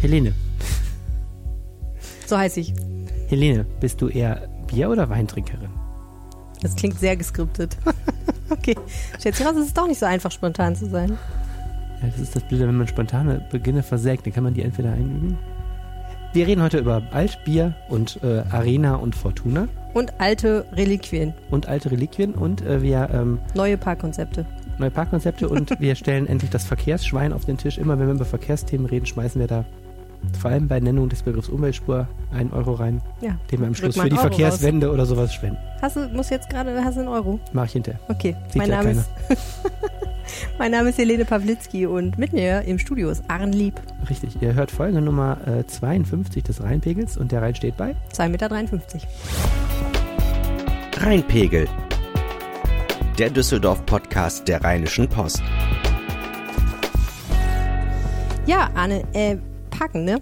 Helene. So heiße ich. Helene, bist du eher Bier- oder Weintrinkerin? Das klingt sehr geskriptet. okay. Schätze raus, es ist doch nicht so einfach, spontan zu sein. Ja, das ist das Blöde, wenn man spontane Beginne versägt, dann kann man die entweder einüben. Wir reden heute über Altbier und äh, Arena und Fortuna. Und alte Reliquien. Und alte Reliquien und äh, wir ähm, neue Parkkonzepte. Neue Parkkonzepte und wir stellen endlich das Verkehrsschwein auf den Tisch. Immer wenn wir über Verkehrsthemen reden, schmeißen wir da vor allem bei Nennung des Begriffs Umweltspur einen Euro rein, ja, den wir am Schluss für die Euro Verkehrswende raus. oder sowas spenden. Hast du, muss jetzt gerade, hast du einen Euro? Mach ich hinterher. Okay, Sieht mein Name ist Mein Name ist Helene Pawlitzki und mit mir im Studio ist Arn Lieb. Richtig, ihr hört Folge Nummer äh, 52 des Rheinpegels und der Rhein steht bei 2,53 Meter. Rheinpegel, der Düsseldorf-Podcast der Rheinischen Post. Ja, Arne, äh, Parken, ne?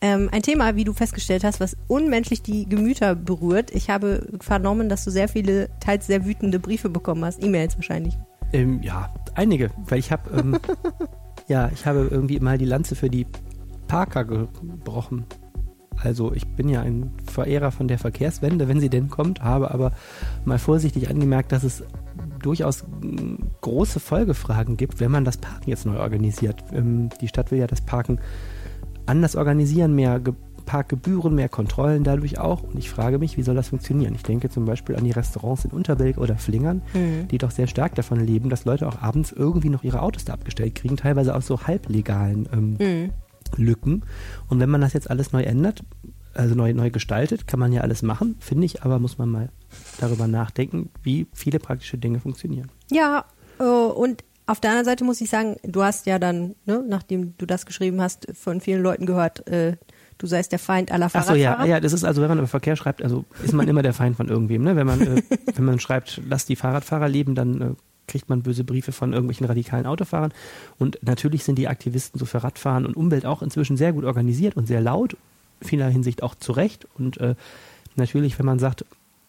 Ähm, ein Thema, wie du festgestellt hast, was unmenschlich die Gemüter berührt. Ich habe vernommen, dass du sehr viele, teils sehr wütende Briefe bekommen hast, E-Mails wahrscheinlich. Ähm, ja, einige, weil ich habe, ähm, ja, ich habe irgendwie mal die Lanze für die Parker gebrochen. Also ich bin ja ein Verehrer von der Verkehrswende, wenn sie denn kommt, habe aber mal vorsichtig angemerkt, dass es durchaus große Folgefragen gibt, wenn man das Parken jetzt neu organisiert. Ähm, die Stadt will ja das Parken anders organisieren, mehr Parkgebühren, mehr Kontrollen dadurch auch. Und ich frage mich, wie soll das funktionieren? Ich denke zum Beispiel an die Restaurants in Unterbilk oder Flingern, mhm. die doch sehr stark davon leben, dass Leute auch abends irgendwie noch ihre Autos da abgestellt kriegen, teilweise aus so halblegalen ähm, mhm. Lücken. Und wenn man das jetzt alles neu ändert, also neu, neu gestaltet, kann man ja alles machen, finde ich, aber muss man mal darüber nachdenken, wie viele praktische Dinge funktionieren. Ja, äh, und auf der anderen Seite muss ich sagen, du hast ja dann, ne, nachdem du das geschrieben hast, von vielen Leuten gehört, äh, du seist der Feind aller Fahrradfahrer. Achso, ja, ja, das ist also, wenn man über Verkehr schreibt, also ist man immer der Feind von irgendwem. Ne? Wenn man, äh, wenn man schreibt, lass die Fahrradfahrer leben, dann äh, kriegt man böse Briefe von irgendwelchen radikalen Autofahrern. Und natürlich sind die Aktivisten so für Radfahren und Umwelt auch inzwischen sehr gut organisiert und sehr laut, vieler Hinsicht auch zu Recht. Und äh, natürlich, wenn man sagt,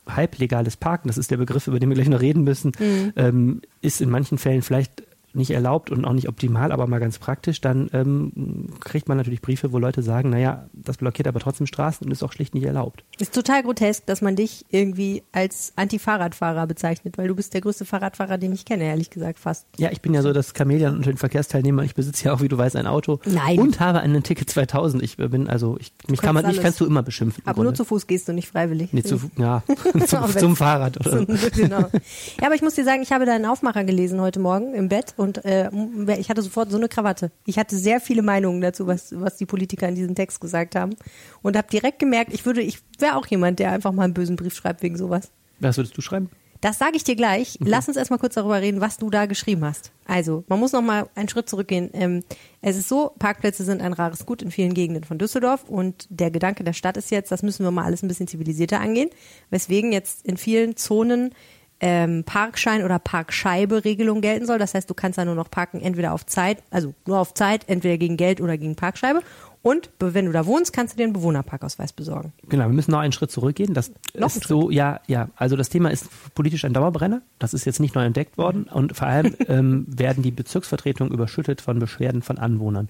halblegales Parken, das ist der Begriff, über den wir gleich noch reden müssen, mhm. ähm, ist in manchen Fällen vielleicht nicht erlaubt und auch nicht optimal, aber mal ganz praktisch, dann ähm, kriegt man natürlich Briefe, wo Leute sagen, naja, das blockiert aber trotzdem Straßen und ist auch schlicht nicht erlaubt. Ist total grotesk, dass man dich irgendwie als Anti-Fahrradfahrer bezeichnet, weil du bist der größte Fahrradfahrer, den ich kenne, ehrlich gesagt, fast. Ja, ich bin ja so das Chamäleon unter den Verkehrsteilnehmern. Ich besitze ja auch, wie du weißt, ein Auto. Nein. Und habe einen Ticket 2000. Ich bin also, ich, mich kann man, mich kannst du immer beschimpfen. Aber nur zu Fuß gehst du nicht freiwillig. Nee, zu, ja, zum, zum Fahrrad. Oder? Genau. Ja, aber ich muss dir sagen, ich habe deinen Aufmacher gelesen heute Morgen im Bett und äh, ich hatte sofort so eine Krawatte. Ich hatte sehr viele Meinungen dazu, was, was die Politiker in diesem Text gesagt haben. Und habe direkt gemerkt, ich würde, ich wäre auch jemand, der einfach mal einen bösen Brief schreibt wegen sowas. Was würdest du schreiben? Das sage ich dir gleich. Mhm. Lass uns erstmal kurz darüber reden, was du da geschrieben hast. Also, man muss noch mal einen Schritt zurückgehen. Ähm, es ist so, Parkplätze sind ein rares Gut in vielen Gegenden von Düsseldorf und der Gedanke der Stadt ist jetzt, das müssen wir mal alles ein bisschen zivilisierter angehen, weswegen jetzt in vielen Zonen ähm, Parkschein oder Parkscheibe-Regelung gelten soll. Das heißt, du kannst da nur noch parken, entweder auf Zeit, also nur auf Zeit, entweder gegen Geld oder gegen Parkscheibe. Und wenn du da wohnst, kannst du dir einen Bewohnerparkausweis besorgen. Genau, wir müssen noch einen Schritt zurückgehen. Das noch ist so, ja, ja. Also das Thema ist politisch ein Dauerbrenner. Das ist jetzt nicht neu entdeckt worden. Und vor allem ähm, werden die Bezirksvertretungen überschüttet von Beschwerden von Anwohnern.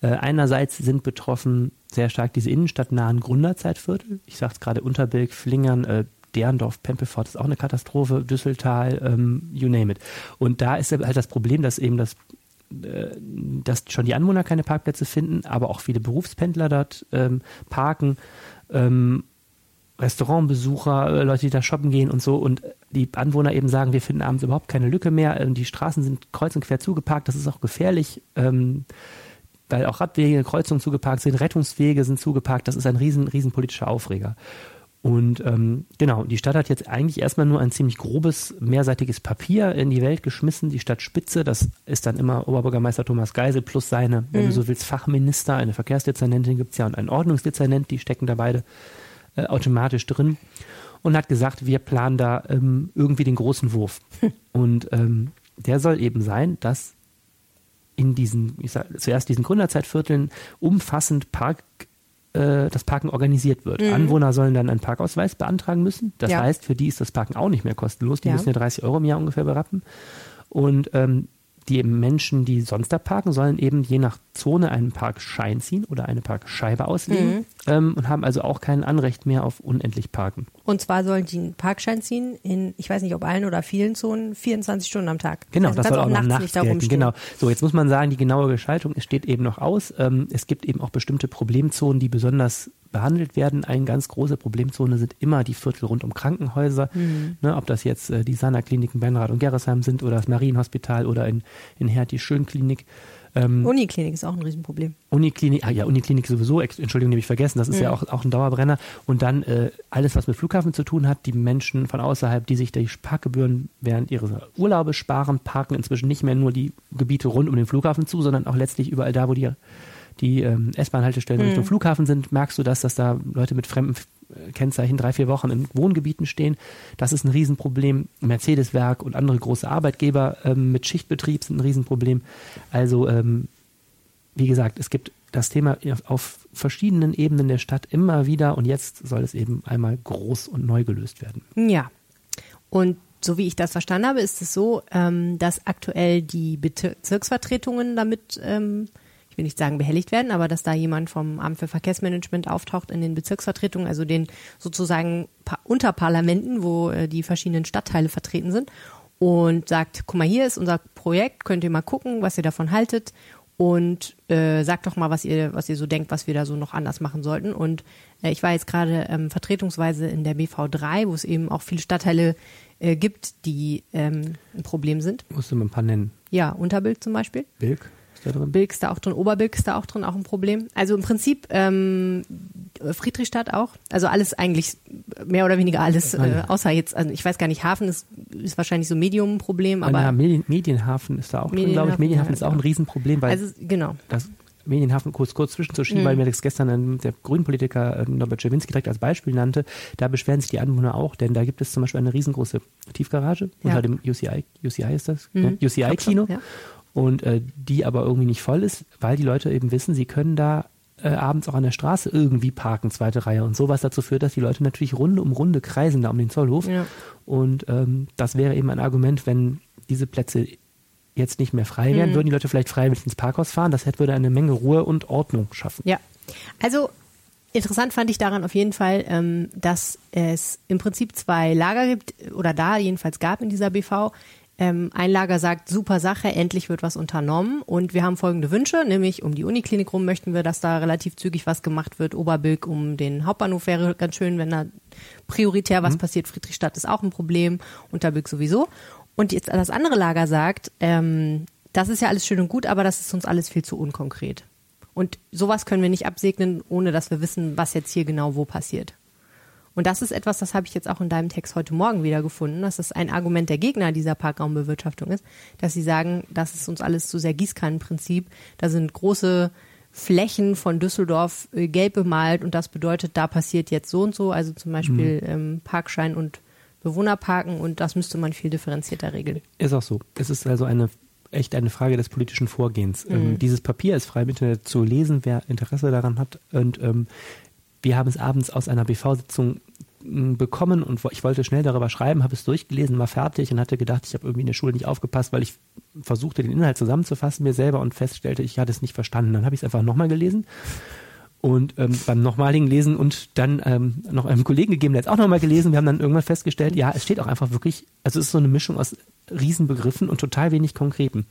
Äh, einerseits sind betroffen sehr stark diese innenstadtnahen Gründerzeitviertel. Ich sage es gerade Unterbilk, Flingern, äh, Derndorf, Pempelfort ist auch eine Katastrophe, Düsseltal, ähm, you name it. Und da ist halt das Problem, dass eben das äh, dass schon die Anwohner keine Parkplätze finden, aber auch viele Berufspendler dort ähm, parken, ähm, Restaurantbesucher, äh, Leute, die da shoppen gehen und so und die Anwohner eben sagen, wir finden abends überhaupt keine Lücke mehr, ähm, die Straßen sind kreuz und quer zugeparkt, das ist auch gefährlich, ähm, weil auch Radwege, Kreuzungen zugeparkt sind, Rettungswege sind zugeparkt, das ist ein riesen, riesen politischer Aufreger. Und ähm, genau, die Stadt hat jetzt eigentlich erstmal nur ein ziemlich grobes, mehrseitiges Papier in die Welt geschmissen, die Stadtspitze, das ist dann immer Oberbürgermeister Thomas Geisel plus seine, mhm. wenn du mhm. so willst, Fachminister, eine Verkehrsdezernentin gibt es ja und einen Ordnungsdezernent, die stecken da beide äh, automatisch drin und hat gesagt, wir planen da ähm, irgendwie den großen Wurf. Und ähm, der soll eben sein, dass in diesen, ich sag, zuerst diesen Gründerzeitvierteln umfassend Park äh, das Parken organisiert wird. Mhm. Anwohner sollen dann einen Parkausweis beantragen müssen. Das ja. heißt, für die ist das Parken auch nicht mehr kostenlos. Die ja. müssen ja 30 Euro im Jahr ungefähr berappen. Und ähm, die Menschen, die sonst da parken, sollen eben je nach Zone einen Parkschein ziehen oder eine Parkscheibe auslegen mhm. ähm, und haben also auch kein Anrecht mehr auf unendlich Parken. Und zwar sollen die einen Parkschein ziehen in, ich weiß nicht, ob allen oder vielen Zonen, 24 Stunden am Tag. Genau, also das soll auch, auch nachts, nachts gelten. Genau. So, jetzt muss man sagen, die genaue Gestaltung steht eben noch aus. Ähm, es gibt eben auch bestimmte Problemzonen, die besonders behandelt werden. Eine ganz große Problemzone sind immer die Viertel rund um Krankenhäuser. Mhm. Ne, ob das jetzt äh, die Sana-Kliniken Benrath und Gerresheim sind oder das Marienhospital oder in, in Herd die Schönklinik. Ähm, Uniklinik ist auch ein Riesenproblem. Uniklinik, ah ja, Uniklinik sowieso, Entschuldigung, die habe ich vergessen, das ist mhm. ja auch, auch ein Dauerbrenner. Und dann äh, alles, was mit Flughafen zu tun hat, die Menschen von außerhalb, die sich die Parkgebühren während ihrer Urlaube sparen, parken inzwischen nicht mehr nur die Gebiete rund um den Flughafen zu, sondern auch letztlich überall da, wo die die ähm, S-Bahn-Haltestellen mhm. Richtung Flughafen sind, merkst du das, dass da Leute mit fremden Kennzeichen drei, vier Wochen in Wohngebieten stehen. Das ist ein Riesenproblem. Mercedes-Werk und andere große Arbeitgeber ähm, mit Schichtbetrieb sind ein Riesenproblem. Also, ähm, wie gesagt, es gibt das Thema auf verschiedenen Ebenen der Stadt immer wieder und jetzt soll es eben einmal groß und neu gelöst werden. Ja. Und so wie ich das verstanden habe, ist es so, ähm, dass aktuell die Bezirksvertretungen damit ähm, ich will nicht sagen behelligt werden, aber dass da jemand vom Amt für Verkehrsmanagement auftaucht in den Bezirksvertretungen, also den sozusagen Unterparlamenten, wo äh, die verschiedenen Stadtteile vertreten sind und sagt, guck mal, hier ist unser Projekt, könnt ihr mal gucken, was ihr davon haltet und äh, sagt doch mal, was ihr, was ihr so denkt, was wir da so noch anders machen sollten. Und äh, ich war jetzt gerade ähm, vertretungsweise in der BV3, wo es eben auch viele Stadtteile äh, gibt, die ähm, ein Problem sind. Musst du mal ein paar nennen. Ja, Unterbild zum Beispiel. Bilk da drin? Ist da auch drin, Oberbilk ist da auch drin, auch ein Problem. Also im Prinzip ähm, Friedrichstadt auch. Also alles eigentlich, mehr oder weniger alles, äh, außer jetzt, also ich weiß gar nicht, Hafen ist, ist wahrscheinlich so Medium-Problem, aber. Ja, Medien, Medienhafen ist da auch drin, glaube ich. Medienhafen ja, ist auch ein Riesenproblem, weil. Also, genau. Das, Medienhafen kurz, kurz zwischenzuschieben, mhm. weil mir das gestern der Grünpolitiker äh, Norbert Czerwinski direkt als Beispiel nannte. Da beschweren sich die Anwohner auch, denn da gibt es zum Beispiel eine riesengroße Tiefgarage ja. unter dem UCI, UCI ist das, mhm. UCI-Kino. Ja und äh, die aber irgendwie nicht voll ist, weil die Leute eben wissen, sie können da äh, abends auch an der Straße irgendwie parken, zweite Reihe und sowas dazu führt, dass die Leute natürlich Runde um Runde kreisen da um den Zollhof. Ja. Und ähm, das wäre eben ein Argument, wenn diese Plätze jetzt nicht mehr frei wären, mhm. würden die Leute vielleicht freiwillig ins Parkhaus fahren. Das hätte, würde eine Menge Ruhe und Ordnung schaffen. Ja, also Interessant fand ich daran auf jeden Fall, ähm, dass es im Prinzip zwei Lager gibt, oder da jedenfalls gab in dieser BV. Ähm, ein Lager sagt, super Sache, endlich wird was unternommen und wir haben folgende Wünsche, nämlich um die Uniklinik rum möchten wir, dass da relativ zügig was gemacht wird. Oberbilk um den Hauptbahnhof wäre ganz schön, wenn da prioritär was mhm. passiert. Friedrichstadt ist auch ein Problem, Unterbilk sowieso. Und jetzt das andere Lager sagt, ähm, das ist ja alles schön und gut, aber das ist uns alles viel zu unkonkret. Und sowas können wir nicht absegnen, ohne dass wir wissen, was jetzt hier genau wo passiert. Und das ist etwas, das habe ich jetzt auch in deinem Text heute Morgen wieder gefunden, dass das ein Argument der Gegner dieser Parkraumbewirtschaftung ist, dass sie sagen, das ist uns alles zu sehr Gießkannenprinzip. Da sind große Flächen von Düsseldorf äh, gelb bemalt und das bedeutet, da passiert jetzt so und so, also zum Beispiel mhm. ähm, Parkschein und Bewohnerparken und das müsste man viel differenzierter regeln. Ist auch so. Es ist also eine echt eine Frage des politischen Vorgehens. Ähm, mhm. Ähm, dieses Papier ist frei im Internet zu lesen, wer Interesse daran hat. Und ähm, wir haben es abends aus einer BV-Sitzung hm, bekommen und ich wollte schnell darüber schreiben, habe es durchgelesen, war fertig und hatte gedacht, ich habe irgendwie in der Schule nicht aufgepasst, weil ich versuchte, den Inhalt zusammenzufassen mir selber und feststellte, ich hatte es nicht verstanden. Dann habe ich es einfach nochmal gelesen und ähm, beim nochmaligen Lesen und dann ähm, noch einem Kollegen gegeben, der hat es auch nochmal gelesen. Wir haben dann irgendwann festgestellt, ja, es steht auch einfach wirklich, also es ist so eine Mischung aus Riesenbegriffen und total wenig Konkreten.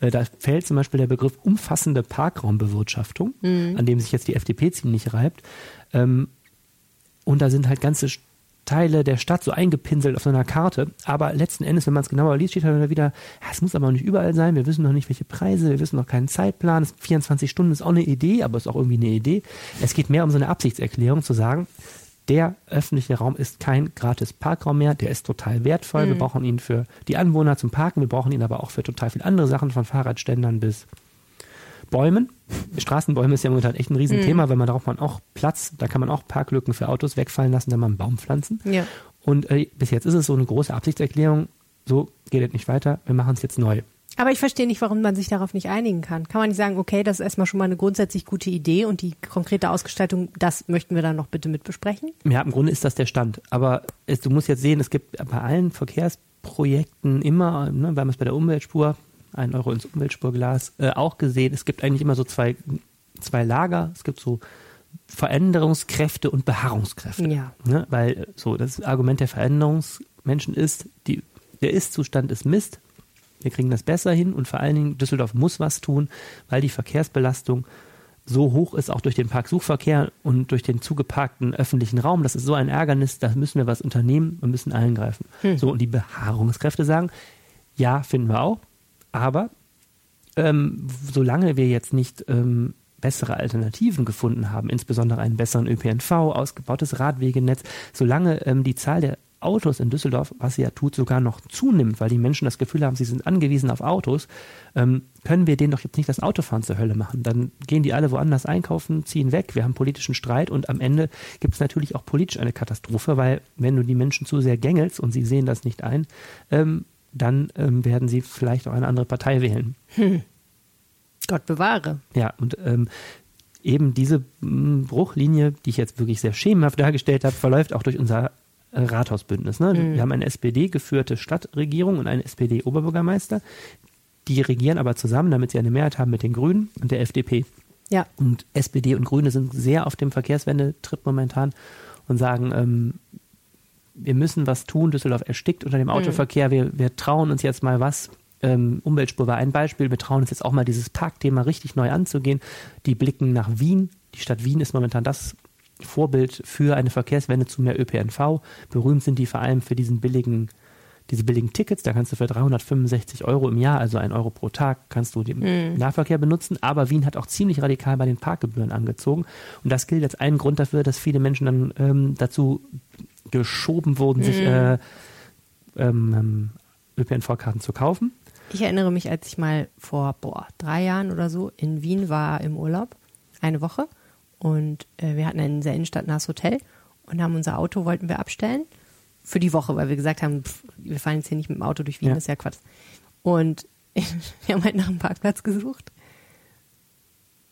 Äh, da fällt zum Beispiel der Begriff umfassende Parkraumbewirtschaftung, mhm. an dem sich jetzt die FDP ziemlich reibt. Ähm, und da sind halt ganze Teile der Stadt so eingepinselt auf so einer Karte. Aber letzten Endes, wenn man es genauer liest, steht halt wieder, es muss aber nicht überall sein. Wir wissen noch nicht, welche Preise, wir wissen noch keinen Zeitplan. 24 Stunden ist auch eine Idee, aber ist auch irgendwie eine Idee. Es geht mehr um so eine Absichtserklärung zu sagen, der öffentliche Raum ist kein gratis Parkraum mehr, der ist total wertvoll. Mhm. Wir brauchen ihn für die Anwohner zum Parken, wir brauchen ihn aber auch für total viele andere Sachen, von Fahrradständern bis Bäumen. Straßenbäume ist ja momentan echt ein Riesenthema, mhm. weil man darauf man auch Platz, da kann man auch Parklücken für Autos wegfallen lassen, dann mal einen Baum pflanzen. Ja. Und äh, bis jetzt ist es so eine große Absichtserklärung, so geht es nicht weiter, wir machen es jetzt neu. Aber ich verstehe nicht, warum man sich darauf nicht einigen kann. Kann man nicht sagen, okay, das ist erstmal schon mal eine grundsätzlich gute Idee und die konkrete Ausgestaltung, das möchten wir dann noch bitte mit besprechen? Ja, im Grunde ist das der Stand. Aber es, du musst jetzt sehen, es gibt bei allen Verkehrsprojekten immer, ne, wir haben es bei der Umweltspur, ein Euro ins Umweltspurglas, äh, auch gesehen, es gibt eigentlich immer so zwei, zwei Lager. Es gibt so Veränderungskräfte und Beharrungskräfte. Ja. Ne? Weil so das Argument der Veränderungsmenschen ist, die, der Ist-Zustand ist Mist. Wir kriegen das besser hin und vor allen Dingen Düsseldorf muss was tun, weil die Verkehrsbelastung so hoch ist, auch durch den Parksuchverkehr und durch den zugeparkten öffentlichen Raum. Das ist so ein Ärgernis, da müssen wir was unternehmen und müssen eingreifen. Hm. So, und die Beharrungskräfte sagen, ja, finden wir auch, aber ähm, solange wir jetzt nicht ähm, bessere Alternativen gefunden haben, insbesondere einen besseren ÖPNV, ausgebautes Radwegenetz, solange ähm, die Zahl der Autos in Düsseldorf, was sie ja tut, sogar noch zunimmt, weil die Menschen das Gefühl haben, sie sind angewiesen auf Autos, ähm, können wir denen doch jetzt nicht das Autofahren zur Hölle machen. Dann gehen die alle woanders einkaufen, ziehen weg, wir haben politischen Streit und am Ende gibt es natürlich auch politisch eine Katastrophe, weil wenn du die Menschen zu sehr gängelst und sie sehen das nicht ein, ähm, dann ähm, werden sie vielleicht auch eine andere Partei wählen. Hm. Gott bewahre. Ja, und ähm, eben diese hm, Bruchlinie, die ich jetzt wirklich sehr schemenhaft dargestellt habe, verläuft auch durch unser äh, Rathausbündnis. Ne? Mhm. Wir haben eine SPD-geführte Stadtregierung und einen SPD-Oberbürgermeister. Die regieren aber zusammen, damit sie eine Mehrheit haben mit den Grünen und der FDP. Ja. Und SPD und Grüne sind sehr auf dem Verkehrswendetrip momentan und sagen, ähm, wir müssen was tun, Düsseldorf erstickt unter dem mhm. Autoverkehr, wir, wir trauen uns jetzt mal was. Ähm, Umweltspur war ein Beispiel, wir trauen uns jetzt auch mal dieses Parkthema richtig neu anzugehen. Die blicken nach Wien. Die Stadt Wien ist momentan das Vorbild für eine Verkehrswende zu mehr ÖPNV. Berühmt sind die vor allem für diesen billigen, diese billigen Tickets. Da kannst du für 365 Euro im Jahr, also ein Euro pro Tag, kannst du den mhm. Nahverkehr benutzen. Aber Wien hat auch ziemlich radikal bei den Parkgebühren angezogen. Und das gilt als einen Grund dafür, dass viele Menschen dann ähm, dazu geschoben wurden, mhm. sich äh, ähm, ähm ÖPNV-Karten zu kaufen. Ich erinnere mich, als ich mal vor boah, drei Jahren oder so in Wien war im Urlaub, eine Woche. Und äh, wir hatten ein sehr innenstadtnahes Hotel und haben unser Auto, wollten wir abstellen für die Woche, weil wir gesagt haben, pff, wir fahren jetzt hier nicht mit dem Auto durch Wien, ja. das ist ja Quatsch. Und wir haben halt nach einem Parkplatz gesucht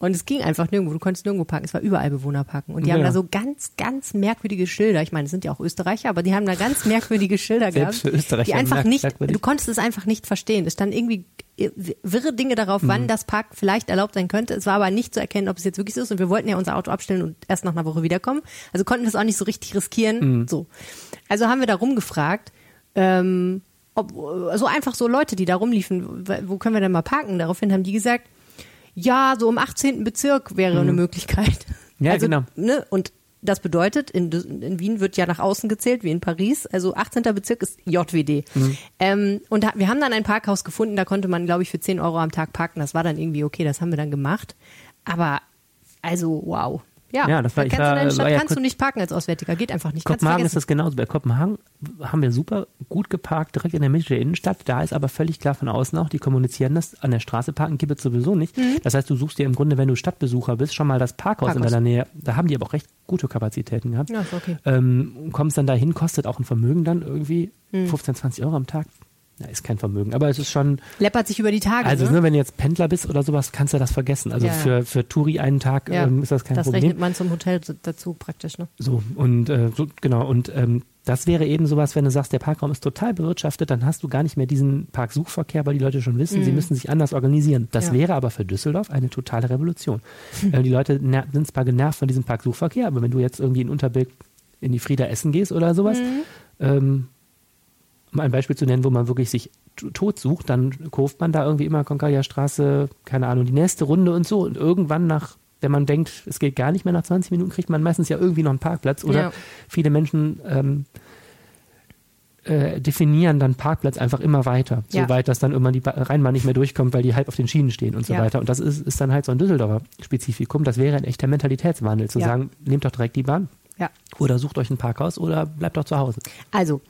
und es ging einfach nirgendwo. Du konntest nirgendwo parken. Es war überall Bewohner parken. Und die ja. haben da so ganz, ganz merkwürdige Schilder. Ich meine, es sind ja auch Österreicher, aber die haben da ganz merkwürdige Schilder Selbst gehabt. Für Österreicher die einfach nicht, du konntest es einfach nicht verstehen. Es stand irgendwie wirre Dinge darauf, mhm. wann das Park vielleicht erlaubt sein könnte. Es war aber nicht zu erkennen, ob es jetzt wirklich so ist. Und wir wollten ja unser Auto abstellen und erst nach einer Woche wiederkommen. Also konnten wir es auch nicht so richtig riskieren. Mhm. So. Also haben wir da rumgefragt, ähm, ob, so einfach so Leute, die da rumliefen, wo können wir denn mal parken? Daraufhin haben die gesagt, ja, so im 18. Bezirk wäre mhm. eine Möglichkeit. Ja, also, genau. Ne, und das bedeutet, in, in, Wien wird ja nach außen gezählt, wie in Paris. Also 18. Bezirk ist JWD. Mhm. Ähm, und wir haben dann ein Parkhaus gefunden, da konnte man, glaube ich, für 10 Euro am Tag parken. Das war dann irgendwie okay, das haben wir dann gemacht. Aber also, wow. Ja, ja das war, ich war, du Stadt war ja kannst du nicht parken als Auswärtiger, geht einfach nicht. Kopenhagen ist das genauso. Bei Kopenhagen haben wir super gut geparkt, direkt in der Mitte der Innenstadt. Da ist aber völlig klar von außen auch, die kommunizieren das, an der Straße parken gibt es sowieso nicht. Mhm. Das heißt, du suchst dir im Grunde, wenn du Stadtbesucher bist, schon mal das Parkhaus, Parkhaus. in deiner Nähe. Da haben die aber auch recht gute Kapazitäten gehabt. Ja, okay. Ähm, kommst dann dahin, kostet auch ein Vermögen dann irgendwie mhm. 15, 20 Euro am Tag. Ja, ist kein Vermögen, aber es ist schon. Läppert sich über die Tage. Also, ne? ne wenn du jetzt Pendler bist oder sowas, kannst du das vergessen. Also ja, für, für Touri einen Tag ja, ähm, ist das kein das Problem. Das rechnet man zum Hotel dazu praktisch, ne? So, und äh, so, genau, und ähm, das wäre eben sowas, wenn du sagst, der Parkraum ist total bewirtschaftet, dann hast du gar nicht mehr diesen Parksuchverkehr, weil die Leute schon wissen, mhm. sie müssen sich anders organisieren. Das ja. wäre aber für Düsseldorf eine totale Revolution. äh, die Leute sind zwar genervt von diesem Parksuchverkehr, aber wenn du jetzt irgendwie in Unterbild in die Frieda essen gehst oder sowas, mhm. ähm, um ein Beispiel zu nennen, wo man wirklich sich tot sucht, dann kurft man da irgendwie immer Concordia Straße, keine Ahnung, die nächste Runde und so. Und irgendwann nach, wenn man denkt, es geht gar nicht mehr nach 20 Minuten, kriegt man meistens ja irgendwie noch einen Parkplatz. Oder ja. viele Menschen ähm, äh, definieren dann Parkplatz einfach immer weiter, ja. so weit, dass dann irgendwann die Rheinbahn nicht mehr durchkommt, weil die halb auf den Schienen stehen und so ja. weiter. Und das ist, ist dann halt so ein Düsseldorfer Spezifikum. Das wäre ein echter Mentalitätswandel, zu sagen, nehmt doch direkt die Bahn. Ja. Oder sucht euch ein Parkhaus oder bleibt doch zu Hause. Also,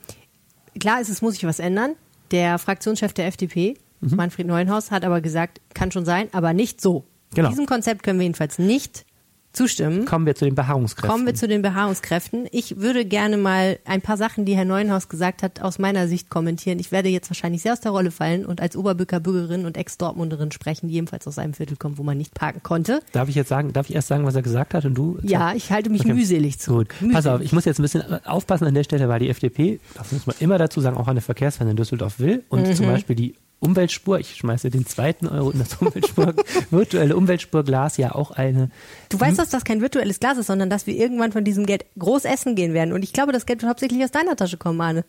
klar ist, es muss sich was ändern. Der Fraktionschef der FDP, mhm. Manfred Neuenhaus, hat aber gesagt, kann schon sein, aber nicht so. Genau. Diesem Konzept können wir jedenfalls nicht zustimmen. Kommen wir zu den Beharrungskräften. Kommen wir zu den Beharrungskräften. Ich würde gerne mal ein paar Sachen, die Herr Neuenhaus gesagt hat, aus meiner Sicht kommentieren. Ich werde jetzt wahrscheinlich sehr aus der Rolle fallen und als Oberbürger Bürgerin und Ex-Dortmunderin sprechen, die ebenfalls aus einem Viertel kommt, wo man nicht parken konnte. Darf ich jetzt sagen, darf ich erst sagen, was er gesagt hat und du? Ja, ich halte mich okay. mühselig zurück. Gut. Mühselig. Pass auf, ich muss jetzt ein bisschen aufpassen an der Stelle, weil die FDP, das muss man immer dazu sagen, auch eine Verkehrswende in Düsseldorf will und mhm. zum Beispiel die Umweltspur, ich schmeiße den zweiten Euro in das Umweltspur, virtuelle Umweltspurglas ja auch eine. Du weißt, dass das kein virtuelles Glas ist, sondern dass wir irgendwann von diesem Geld groß essen gehen werden. Und ich glaube, das Geld wird hauptsächlich aus deiner Tasche kommen, Arne.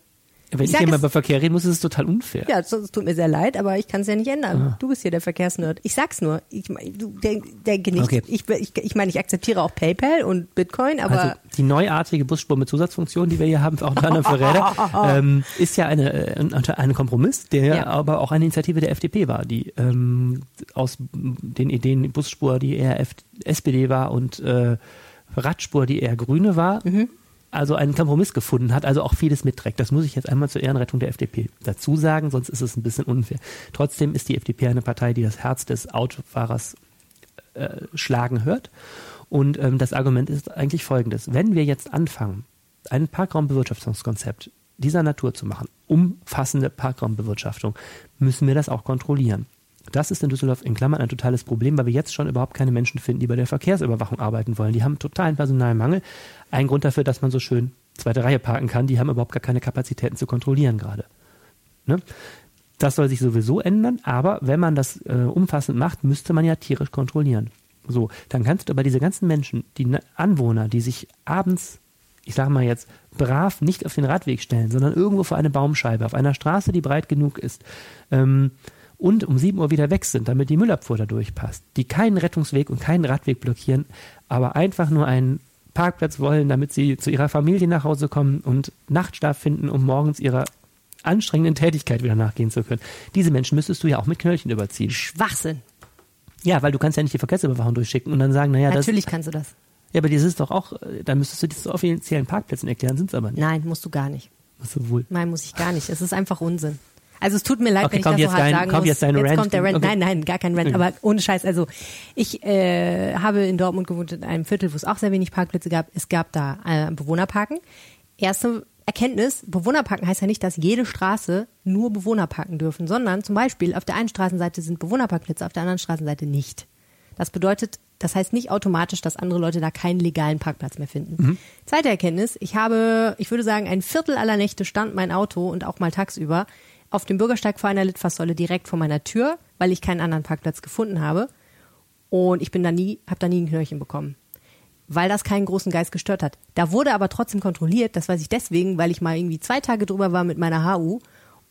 Wenn ich, ich immer über Verkehr reden muss, ist es total unfair. Ja, es tut mir sehr leid, aber ich kann es ja nicht ändern. Ah. Du bist hier der Verkehrsnerd. Ich sag's nur. Ich du denk, denke nicht. Okay. Ich, ich, ich meine, ich akzeptiere auch PayPal und Bitcoin, aber. Also die neuartige Busspur mit Zusatzfunktion, die wir hier haben, auch unter anderem für Räder, ähm, ist ja eine, äh, ein Kompromiss, der ja. aber auch eine Initiative der FDP war, die ähm, aus den Ideen Busspur, die eher F SPD war und äh, Radspur, die eher Grüne war. Mhm also einen Kompromiss gefunden hat, also auch vieles mitträgt. Das muss ich jetzt einmal zur Ehrenrettung der FDP dazu sagen, sonst ist es ein bisschen unfair. Trotzdem ist die FDP eine Partei, die das Herz des Autofahrers äh, schlagen hört. Und ähm, das Argument ist eigentlich folgendes. Wenn wir jetzt anfangen, ein Parkraumbewirtschaftungskonzept dieser Natur zu machen, umfassende Parkraumbewirtschaftung, müssen wir das auch kontrollieren. Das ist in Düsseldorf in Klammern ein totales Problem, weil wir jetzt schon überhaupt keine Menschen finden, die bei der Verkehrsüberwachung arbeiten wollen. Die haben totalen Personalmangel. Ein Grund dafür, dass man so schön zweite Reihe parken kann, die haben überhaupt gar keine Kapazitäten zu kontrollieren gerade. Ne? Das soll sich sowieso ändern, aber wenn man das äh, umfassend macht, müsste man ja tierisch kontrollieren. So, dann kannst du aber diese ganzen Menschen, die Anwohner, die sich abends, ich sage mal jetzt, brav nicht auf den Radweg stellen, sondern irgendwo vor eine Baumscheibe, auf einer Straße, die breit genug ist, ähm, und um 7 Uhr wieder weg sind, damit die Müllabfuhr da durchpasst, die keinen Rettungsweg und keinen Radweg blockieren, aber einfach nur einen Parkplatz wollen, damit sie zu ihrer Familie nach Hause kommen und Nachtschlaf finden, um morgens ihrer anstrengenden Tätigkeit wieder nachgehen zu können. Diese Menschen müsstest du ja auch mit Knöllchen überziehen. Schwachsinn. Ja, weil du kannst ja nicht die Verkehrsüberwachung durchschicken und dann sagen, naja, Natürlich das, kannst du das. Ja, aber das ist doch auch, da müsstest du das zu offiziellen Parkplätzen erklären, sind es aber nicht. Nein, musst du gar nicht. Musst du wohl. Nein, muss ich gar nicht. Es ist einfach Unsinn. Also es tut mir leid, okay, wenn ich das so hart dein, sagen muss. Jetzt, jetzt Rant. kommt der Rant. Okay. Nein, nein, gar kein Rant. Okay. Aber ohne Scheiß. Also ich äh, habe in Dortmund gewohnt in einem Viertel, wo es auch sehr wenig Parkplätze gab. Es gab da äh, Bewohnerparken. Erste Erkenntnis, Bewohnerparken heißt ja nicht, dass jede Straße nur Bewohner parken dürfen, sondern zum Beispiel auf der einen Straßenseite sind Bewohnerparkplätze, auf der anderen Straßenseite nicht. Das bedeutet, das heißt nicht automatisch, dass andere Leute da keinen legalen Parkplatz mehr finden. Mhm. Zweite Erkenntnis, ich habe, ich würde sagen, ein Viertel aller Nächte stand mein Auto und auch mal tagsüber auf dem Bürgersteig vor einer Litfaßsäule direkt vor meiner Tür, weil ich keinen anderen Parkplatz gefunden habe. Und ich bin da nie, habe da nie ein Knöllchen bekommen. Weil das keinen großen Geist gestört hat. Da wurde aber trotzdem kontrolliert, das weiß ich deswegen, weil ich mal irgendwie zwei Tage drüber war mit meiner HU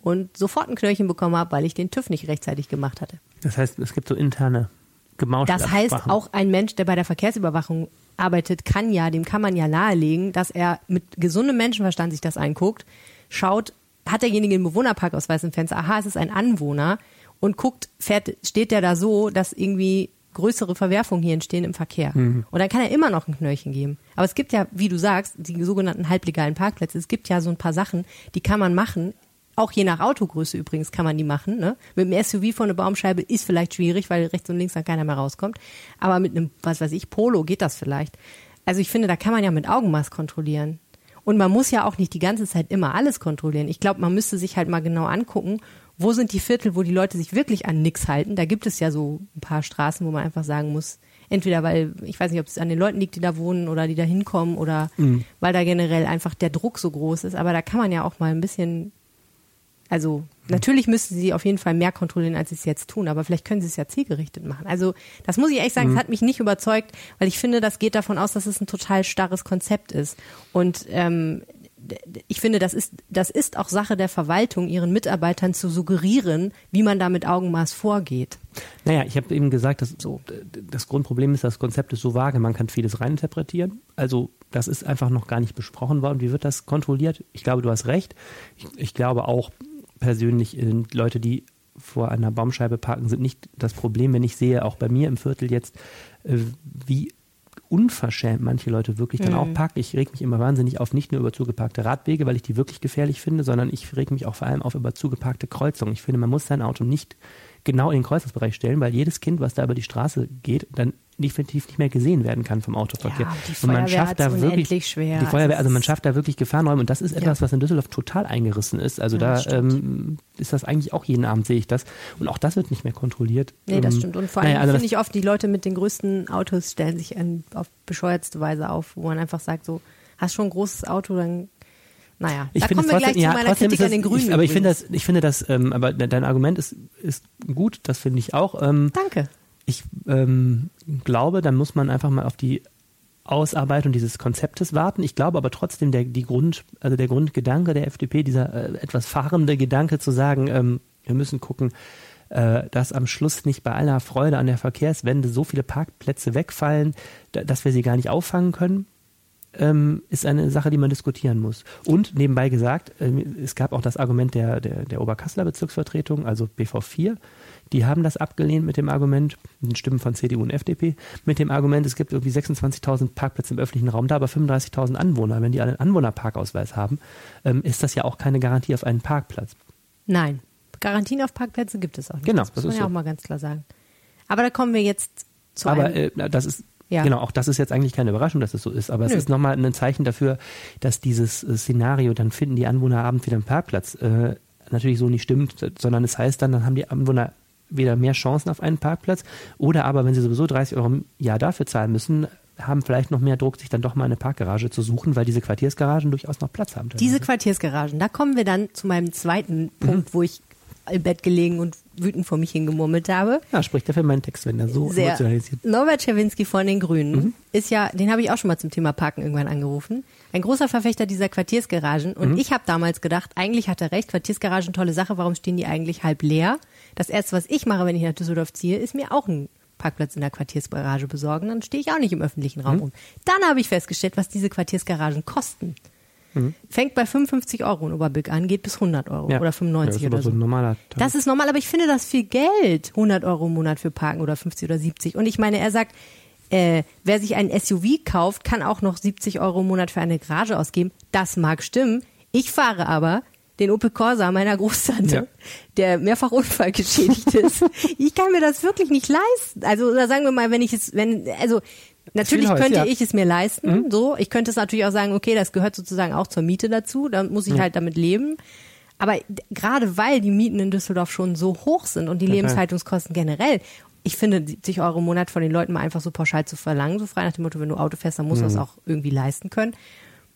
und sofort ein Knöllchen bekommen habe, weil ich den TÜV nicht rechtzeitig gemacht hatte. Das heißt, es gibt so interne gemauschte Das heißt, auch ein Mensch, der bei der Verkehrsüberwachung arbeitet, kann ja, dem kann man ja nahelegen, dass er mit gesundem Menschenverstand sich das einguckt, schaut, hat derjenige einen Bewohnerparkausweis im Fenster, aha, es ist ein Anwohner und guckt, fährt, steht der da so, dass irgendwie größere Verwerfungen hier entstehen im Verkehr. Mhm. Und dann kann er immer noch ein Knöllchen geben. Aber es gibt ja, wie du sagst, die sogenannten halblegalen Parkplätze. Es gibt ja so ein paar Sachen, die kann man machen. Auch je nach Autogröße übrigens kann man die machen. Ne? Mit einem SUV vor eine Baumscheibe ist vielleicht schwierig, weil rechts und links dann keiner mehr rauskommt. Aber mit einem, was weiß ich, Polo geht das vielleicht. Also ich finde, da kann man ja mit Augenmaß kontrollieren. Und man muss ja auch nicht die ganze Zeit immer alles kontrollieren. Ich glaube, man müsste sich halt mal genau angucken, wo sind die Viertel, wo die Leute sich wirklich an nichts halten. Da gibt es ja so ein paar Straßen, wo man einfach sagen muss, entweder weil, ich weiß nicht, ob es an den Leuten liegt, die da wohnen oder die da hinkommen oder mhm. weil da generell einfach der Druck so groß ist. Aber da kann man ja auch mal ein bisschen also natürlich müssten sie auf jeden Fall mehr kontrollieren, als sie es jetzt tun, aber vielleicht können sie es ja zielgerichtet machen. Also das muss ich echt sagen, mhm. hat mich nicht überzeugt, weil ich finde, das geht davon aus, dass es ein total starres Konzept ist. Und ähm, ich finde, das ist, das ist auch Sache der Verwaltung, ihren Mitarbeitern zu suggerieren, wie man da mit Augenmaß vorgeht. Naja, ich habe eben gesagt, dass so, das Grundproblem ist, das Konzept ist so vage, man kann vieles reininterpretieren. Also das ist einfach noch gar nicht besprochen worden. Wie wird das kontrolliert? Ich glaube, du hast recht. Ich, ich glaube auch, persönlich, äh, Leute, die vor einer Baumscheibe parken, sind nicht das Problem, wenn ich sehe, auch bei mir im Viertel jetzt, äh, wie unverschämt manche Leute wirklich dann mhm. auch parken. Ich reg mich immer wahnsinnig auf, nicht nur über zugeparkte Radwege, weil ich die wirklich gefährlich finde, sondern ich reg mich auch vor allem auf über zugeparkte Kreuzungen. Ich finde, man muss sein Auto nicht genau in den Kreuzungsbereich stellen, weil jedes Kind, was da über die Straße geht, dann definitiv nicht mehr gesehen werden kann vom Autoverkehr. Ja, und man schafft da wirklich schwer. Die Feuerwehr, also man schafft da wirklich Gefahrenräume und das ist etwas, ja. was in Düsseldorf total eingerissen ist. Also ja, da ähm, ist das eigentlich auch jeden Abend sehe ich das und auch das wird nicht mehr kontrolliert. Nee, das ähm, stimmt und vor allem naja, also finde ich oft die Leute mit den größten Autos stellen sich auf bescheuertste Weise auf, wo man einfach sagt so, hast schon ein großes Auto, dann Naja, ich da kommen wir trotzdem, gleich ja, zu meiner Kritik das, an den Grünen. Ich, aber ich finde das, ich finde das, ähm, aber dein Argument ist, ist gut, das finde ich auch. Ähm, Danke. Ich ähm, glaube, dann muss man einfach mal auf die Ausarbeitung dieses Konzeptes warten. Ich glaube aber trotzdem, der, die Grund, also der Grundgedanke der FDP, dieser äh, etwas fahrende Gedanke zu sagen, ähm, wir müssen gucken, äh, dass am Schluss nicht bei aller Freude an der Verkehrswende so viele Parkplätze wegfallen, da, dass wir sie gar nicht auffangen können, ähm, ist eine Sache, die man diskutieren muss. Und nebenbei gesagt, ähm, es gab auch das Argument der, der, der Oberkasseler Bezirksvertretung, also BV4, die haben das abgelehnt mit dem Argument, mit den Stimmen von CDU und FDP, mit dem Argument, es gibt irgendwie 26.000 Parkplätze im öffentlichen Raum, da aber 35.000 Anwohner. Wenn die alle einen Anwohnerparkausweis haben, ähm, ist das ja auch keine Garantie auf einen Parkplatz. Nein. Garantien auf Parkplätze gibt es auch nicht. Genau, das muss das man ist ja so. auch mal ganz klar sagen. Aber da kommen wir jetzt zu aber einem. äh, das ist Ja. genau auch das ist jetzt eigentlich keine Überraschung, dass es so ist. Aber es Nö. ist nochmal ein Zeichen dafür, dass dieses äh, Szenario, dann finden die Anwohner abends wieder einen Parkplatz, äh, natürlich so nicht stimmt, sondern es heißt dann, dann haben die Anwohner weder mehr Chancen auf einen Parkplatz oder aber, wenn sie sowieso 30 Euro im Jahr dafür zahlen müssen, haben vielleicht noch mehr Druck, sich dann doch mal eine Parkgarage zu suchen, weil diese Quartiersgaragen durchaus noch Platz haben. Diese Quartiersgaragen, da kommen wir dann zu meinem zweiten Punkt, wo ich im Bett gelegen und wütend vor mich hingemurmelt habe. ja, spricht dafür meinen Text, wenn er so Sehr. emotionalisiert. Norbert Czerwinski von den Grünen ist ja, den habe ich auch schon mal zum Thema Parken irgendwann angerufen. Ein großer Verfechter dieser Quartiersgaragen. Und ich habe damals gedacht, eigentlich hat er recht, Quartiersgaragen, tolle Sache, warum stehen die eigentlich halb leer? Das erste, was ich mache, wenn ich nach Düsseldorf ziehe, ist mir auch einen Parkplatz in der Quartiersgarage besorgen. Dann stehe ich auch nicht im öffentlichen Raum rum. Dann habe ich festgestellt, was diese Quartiersgaragen kosten. Fängt bei 55 Euro in Oberbilk an, geht bis 100 Euro Ja. oder 95 ja, das oder so so. ein normaler Das ist normal, aber ich finde das viel Geld. 100 Euro im Monat für Parken oder 50 oder 70. Und ich meine, er sagt, äh, wer sich ein SUV kauft, kann auch noch 70 Euro im Monat für eine Garage ausgeben. Das mag stimmen. Ich fahre aber den Opel Corsa meiner Großtante, Ja. der mehrfach unfallgeschädigt ist. ich kann mir das wirklich nicht leisten. Also oder sagen wir mal, wenn ich es, wenn, also natürlich Holz, könnte ja. ich es mir leisten. So, ich könnte es natürlich auch sagen, okay, das gehört sozusagen auch zur Miete dazu. Da muss ich halt damit leben. Aber gerade weil die Mieten in Düsseldorf schon so hoch sind und die Lebenshaltungskosten generell, ich finde 70 Euro im Monat von den Leuten mal einfach so pauschal zu verlangen, so frei nach dem Motto, wenn du Auto fährst, dann musst du das auch irgendwie leisten können,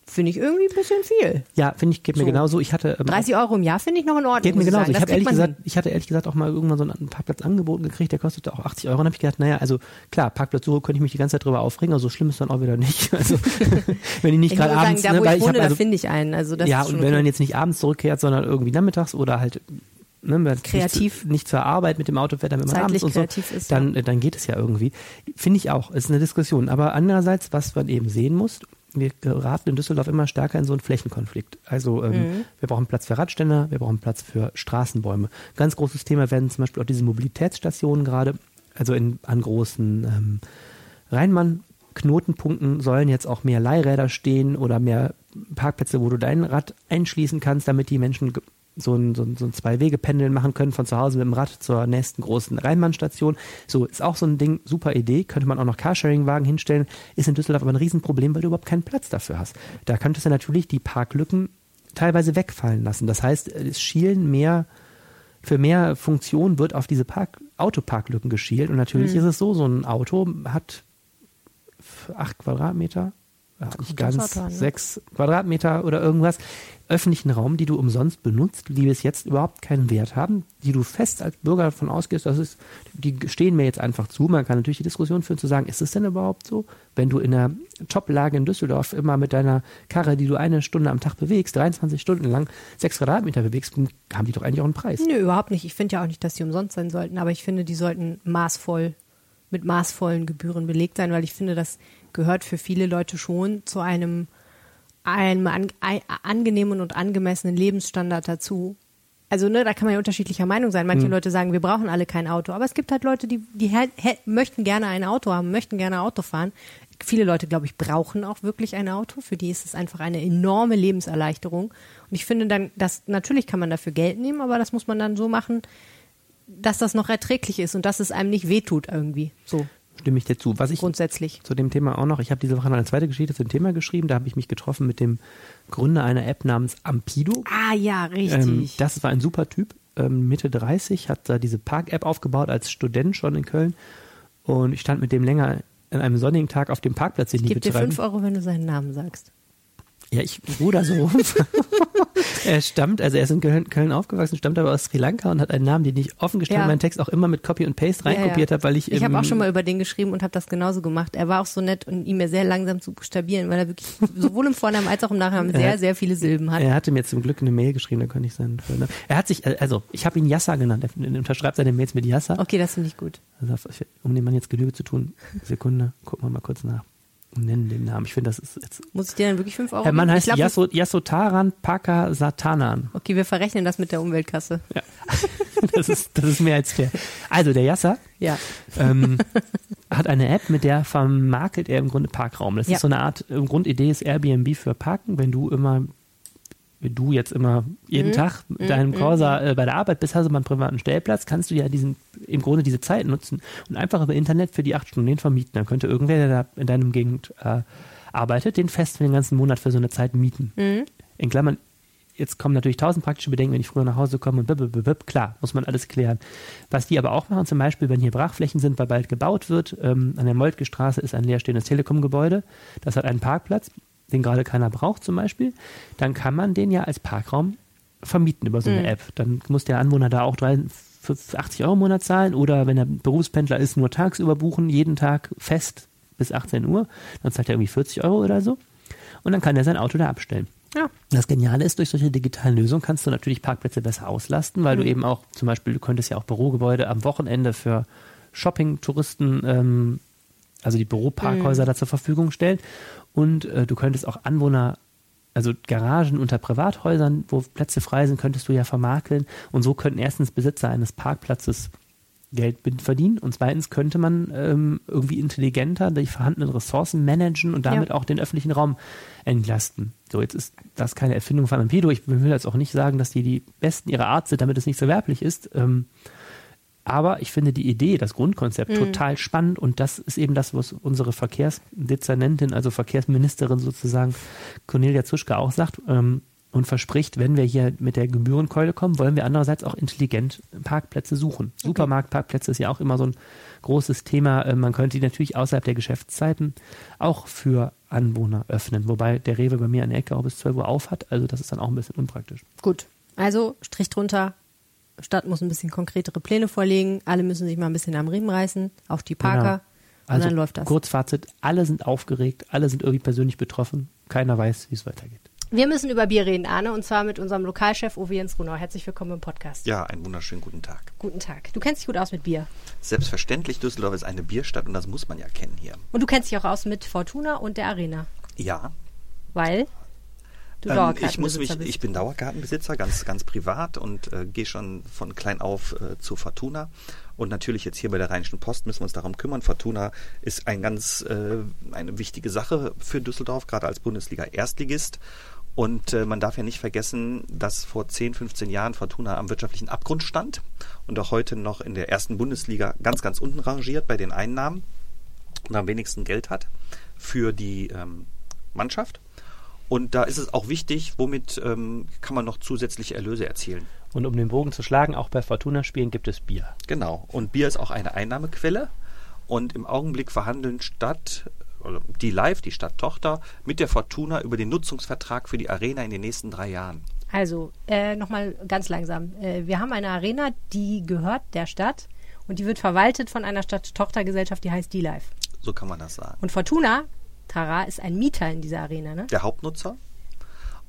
finde ich irgendwie ein bisschen viel. Ja, finde ich, geht mir So. genauso. Ich hatte ähm, 30 Euro im Jahr finde ich noch in Ordnung. Geht mir ich genauso. Ich, Das hab ehrlich gesagt, ich hatte ehrlich gesagt auch mal irgendwann so einen Parkplatz angeboten gekriegt, der kostete auch 80 Euro. Und habe ich gedacht, naja, also klar, Parkplatzsuche könnte ich mich die ganze Zeit drüber aufregen, aber so schlimm ist dann auch wieder nicht. Also wenn ich nicht Ich gerade muss sagen, abends, da ne, wo weil ich ich wohne, habe da also, finde ich einen. Also das ja, und wenn okay. man jetzt nicht abends zurückkehrt, sondern irgendwie nachmittags oder halt ne, man Kreativ. nicht, nicht zur Arbeit mit dem Auto fährt, damit man abends und so, kreativ ist, dann, äh, dann geht es ja irgendwie. Finde ich auch, ist eine Diskussion. Aber andererseits, was man eben sehen muss, wir geraten in Düsseldorf immer stärker in so einen Flächenkonflikt. Also ähm, Mhm. wir brauchen Platz für Radständer, wir brauchen Platz für Straßenbäume. Ganz großes Thema werden zum Beispiel auch diese Mobilitätsstationen gerade, also in, an großen ähm, Rheinmann. Knotenpunkten sollen jetzt auch mehr Leihräder stehen oder mehr Parkplätze, wo du dein Rad einschließen kannst, damit die Menschen so ein, so ein, so ein Zwei-Wege-Pendeln machen können von zu Hause mit dem Rad zur nächsten großen Rheinmannstation. So, ist auch so ein Ding, super Idee, könnte man auch noch Carsharing-Wagen hinstellen, ist in Düsseldorf aber ein Riesenproblem, weil du überhaupt keinen Platz dafür hast. Da könntest du natürlich die Parklücken teilweise wegfallen lassen. Das heißt, es schielen mehr, für mehr Funktion wird auf diese Park, Autoparklücken geschielt und natürlich ist es so, so ein Auto hat acht Quadratmeter, ja, nicht ganz, an, ne? sechs Quadratmeter oder irgendwas, öffentlichen Raum, die du umsonst benutzt, die bis jetzt überhaupt keinen Wert haben, die du fest als Bürger davon ausgehst, das ist, die stehen mir jetzt einfach zu. Man kann natürlich die Diskussion führen, zu sagen, ist es denn überhaupt so? Wenn du in einer Top-Lage in Düsseldorf immer mit deiner Karre, die du eine Stunde am Tag bewegst, 23 Stunden lang sechs Quadratmeter bewegst, haben die doch eigentlich auch einen Preis. Nö, überhaupt nicht. Ich finde ja auch nicht, dass die umsonst sein sollten, aber ich finde, die sollten maßvoll, mit maßvollen Gebühren belegt sein, weil ich finde, das gehört für viele Leute schon zu einem, einem an, ein, angenehmen und angemessenen Lebensstandard dazu. Also, ne, da kann man ja unterschiedlicher Meinung sein. Manche Leute sagen, wir brauchen alle kein Auto, aber es gibt halt Leute, die, die möchten gerne ein Auto haben, möchten gerne Auto fahren. Viele Leute, glaube ich, brauchen auch wirklich ein Auto. Für die ist es einfach eine enorme Lebenserleichterung. Und ich finde dann, dass natürlich kann man dafür Geld nehmen, aber das muss man dann so machen, dass das noch erträglich ist und dass es einem nicht wehtut irgendwie. So Stimme ich dir zu. Was ich grundsätzlich. zu dem Thema auch noch, ich habe diese Woche noch eine zweite Geschichte zu dem Thema geschrieben, da habe ich mich getroffen mit dem Gründer einer App namens Ampido. Ah ja, richtig. Ähm, das war ein super Typ, ähm, Mitte 30, hat da diese Park-App aufgebaut als Student schon in Köln und ich stand mit dem länger an einem sonnigen Tag auf dem Parkplatz, den die Gib dir betreiben. fünf Euro, wenn du seinen Namen sagst. Ja, ich ruder so rum. er stammt, also er ist in Köln, Köln, aufgewachsen, stammt aber aus Sri Lanka und hat einen Namen, den ich offen gestanden ja. meinen Text auch immer mit Copy und Paste reinkopiert ja, ja. habe, weil ich Ich habe auch schon mal über den geschrieben und habe das genauso gemacht. Er war auch so nett und ihm sehr langsam zu buchstabieren, weil er wirklich sowohl im Vornamen als auch im Nachnamen sehr, sehr viele Silben hat. Er hatte mir zum Glück eine Mail geschrieben, da konnte ich seinen Vornamen. Er hat sich, also ich habe ihn Yassa genannt, er unterschreibt seine Mails mit Yassa. Okay, das finde ich gut. Also, um dem Mann jetzt Genüge zu tun, Sekunde, gucken wir mal kurz nach nennen den Namen. Ich finde, das ist jetzt. Muss ich dir dann wirklich 5 Euro Der Mann heißt glaub, Yasotaran Paka Satanan. Okay, wir verrechnen das mit der Umweltkasse. Ja. das, ist, das ist mehr als fair. Also, der Yasser ja. ähm, hat eine App, mit der vermakelt er im Grunde Parkraum. Das ja. ist so eine Art, im Grundidee ist Airbnb für Parken. Wenn du immer du jetzt immer jeden mhm. Tag mit mhm. deinem Corsa mhm. äh, bei der Arbeit bist, hast du mal einen privaten Stellplatz, kannst du ja diesen, im Grunde diese Zeit nutzen und einfach über Internet für die acht Stunden den vermieten. Dann könnte irgendwer, der da in deinem Gegend äh, arbeitet, den fest für den ganzen Monat für so eine Zeit mieten. Mhm. In Klammern, jetzt kommen natürlich tausend praktische Bedenken, wenn ich früher nach Hause komme und bip, klar, muss man alles klären. Was die aber auch machen, zum Beispiel, wenn hier Brachflächen sind, weil bald gebaut wird, ähm, an der Moltke Straße ist ein leerstehendes Telekom-Gebäude, das hat einen Parkplatz den gerade keiner braucht zum Beispiel, dann kann man den ja als Parkraum vermieten über so eine mhm. App. Dann muss der Anwohner da auch 80 Euro im Monat zahlen oder wenn er Berufspendler ist, nur tagsüber buchen, jeden Tag fest bis 18 Uhr. Dann zahlt er irgendwie 40 Euro oder so. Und dann kann er sein Auto da abstellen. Ja. Das Geniale ist, durch solche digitalen Lösungen kannst du natürlich Parkplätze besser auslasten, weil mhm. du eben auch zum Beispiel, du könntest ja auch Bürogebäude am Wochenende für Shopping-Touristen, ähm, also die Büroparkhäuser mhm. da zur Verfügung stellen. Und äh, du könntest auch Anwohner, also Garagen unter Privathäusern, wo Plätze frei sind, könntest du ja vermakeln. Und so könnten erstens Besitzer eines Parkplatzes Geld verdienen und zweitens könnte man ähm, irgendwie intelligenter die vorhandenen Ressourcen managen und damit ja. auch den öffentlichen Raum entlasten. So, jetzt ist das keine Erfindung von Ampedo. Ich will jetzt auch nicht sagen, dass die die Besten ihrer Art sind, damit es nicht so werblich ist. Ähm, aber ich finde die Idee, das Grundkonzept mhm. total spannend und das ist eben das, was unsere Verkehrsdezernentin, also Verkehrsministerin sozusagen, Cornelia Zuschka auch sagt ähm, und verspricht, wenn wir hier mit der Gebührenkeule kommen, wollen wir andererseits auch intelligent Parkplätze suchen. Okay. Supermarktparkplätze ist ja auch immer so ein großes Thema. Äh, man könnte die natürlich außerhalb der Geschäftszeiten auch für Anwohner öffnen, wobei der Rewe bei mir an der Ecke auch bis 12 Uhr auf hat, also das ist dann auch ein bisschen unpraktisch. Gut, also Strich drunter, Stadt muss ein bisschen konkretere Pläne vorlegen, alle müssen sich mal ein bisschen am Riemen reißen, auch die Parker. Genau. Also und dann läuft das. Kurzfazit, alle sind aufgeregt, alle sind irgendwie persönlich betroffen, keiner weiß, wie es weitergeht. Wir müssen über Bier reden, Arne, und zwar mit unserem Lokalchef Uwe Jens Runau. Herzlich willkommen im Podcast. Ja, einen wunderschönen guten Tag. Guten Tag. Du kennst dich gut aus mit Bier. Selbstverständlich, Düsseldorf ist eine Bierstadt und das muss man ja kennen hier. Und du kennst dich auch aus mit Fortuna und der Arena. Ja. Weil? Du ähm, ich muss mich, ich bin Dauerkartenbesitzer, ganz, ganz privat und äh, gehe schon von klein auf äh, zu Fortuna. Und natürlich jetzt hier bei der Rheinischen Post müssen wir uns darum kümmern. Fortuna ist ein ganz, äh, eine wichtige Sache für Düsseldorf, gerade als Bundesliga-Erstligist. Und äh, man darf ja nicht vergessen, dass vor 10, 15 Jahren Fortuna am wirtschaftlichen Abgrund stand und auch heute noch in der ersten Bundesliga ganz, ganz unten rangiert bei den Einnahmen und am wenigsten Geld hat für die ähm, Mannschaft. Und da ist es auch wichtig, womit ähm, kann man noch zusätzliche Erlöse erzielen. Und um den Bogen zu schlagen, auch bei Fortuna-Spielen gibt es Bier. Genau. Und Bier ist auch eine Einnahmequelle. Und im Augenblick verhandeln Stadt, die Live, die Stadttochter, mit der Fortuna über den Nutzungsvertrag für die Arena in den nächsten drei Jahren. Also, äh, nochmal ganz langsam. Äh, wir haben eine Arena, die gehört der Stadt und die wird verwaltet von einer Stadttochtergesellschaft, die heißt D-Live. So kann man das sagen. Und Fortuna Tara ist ein Mieter in dieser Arena, ne? Der Hauptnutzer.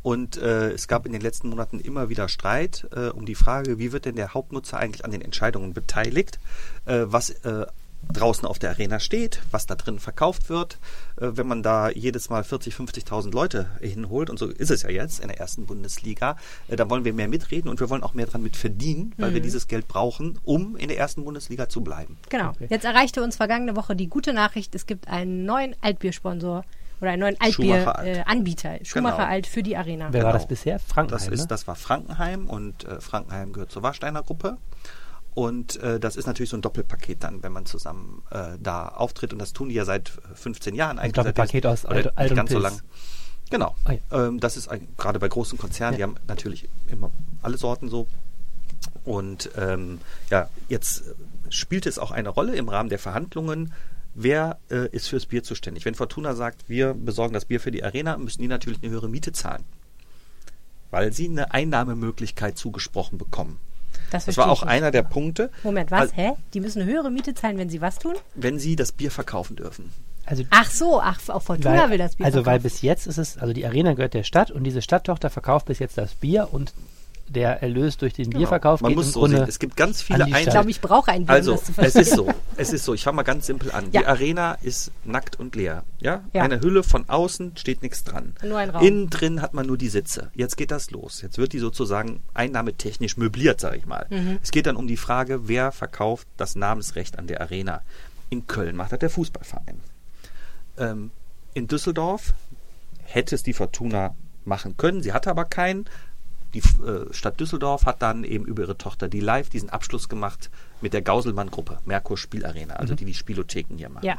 Und äh, es gab in den letzten Monaten immer wieder Streit äh, um die Frage, wie wird denn der Hauptnutzer eigentlich an den Entscheidungen beteiligt, äh, was äh, draußen auf der Arena steht, was da drin verkauft wird. Äh, wenn man da jedes Mal 40, 50.000 Leute hinholt, und so ist es ja jetzt in der ersten Bundesliga, äh, dann wollen wir mehr mitreden und wir wollen auch mehr dran mit verdienen, weil mhm. wir dieses Geld brauchen, um in der ersten Bundesliga zu bleiben. Genau. Okay. Jetzt erreichte uns vergangene Woche die gute Nachricht, es gibt einen neuen Altbiersponsor oder einen neuen Altbier-Anbieter, Schumacher, äh, Schumacher genau. Alt für die Arena. Wer genau. war das bisher? Frankenheim. Das, ist, ne? das war Frankenheim und äh, Frankenheim gehört zur Warsteiner Gruppe. Und äh, das ist natürlich so ein Doppelpaket dann, wenn man zusammen äh, da auftritt. Und das tun die ja seit 15 Jahren eigentlich. Ein Doppelpaket aus Alt, Alt ganz so lang. Genau. Oh ja. ähm, das ist ein, gerade bei großen Konzernen, ja. die haben natürlich immer alle Sorten so. Und ähm, ja, jetzt spielt es auch eine Rolle im Rahmen der Verhandlungen wer äh, ist fürs Bier zuständig? Wenn Fortuna sagt, wir besorgen das Bier für die Arena, müssen die natürlich eine höhere Miete zahlen. Weil sie eine Einnahmemöglichkeit zugesprochen bekommen. Das, das war auch nicht. einer der Punkte. Moment, was? Also, hä? Die müssen eine höhere Miete zahlen, wenn sie was tun? Wenn sie das Bier verkaufen dürfen. Also, ach so, ach, auch Fortuna weil, will das Bier Also, verkaufen. weil bis jetzt ist es, also die Arena gehört der Stadt und diese Stadttochter verkauft bis jetzt das Bier und der Erlös durch den genau. Bierverkauf Man geht muss im so Grunde sehen. Es gibt ganz viele Ich glaube, ich brauche ein Bier, Also, um es ist so. Es ist so. Ich fange mal ganz simpel an. Ja. Die Arena ist nackt und leer. Ja? ja? Eine Hülle von außen steht nichts dran. Nur ein Raum. Innen drin hat man nur die Sitze. Jetzt geht das los. Jetzt wird die sozusagen einnahmetechnisch möbliert, sage ich mal. Mhm. Es geht dann um die Frage, wer verkauft das Namensrecht an der Arena. In Köln macht das der Fußballverein. Ähm, in Düsseldorf hätte es die Fortuna machen können. Sie hatte aber keinen die äh, Stadt Düsseldorf hat dann eben über ihre Tochter die Live diesen Abschluss gemacht mit der Gauselmann-Gruppe, Merkur Spielarena, also mhm. die die Spielotheken hier machen. Ja.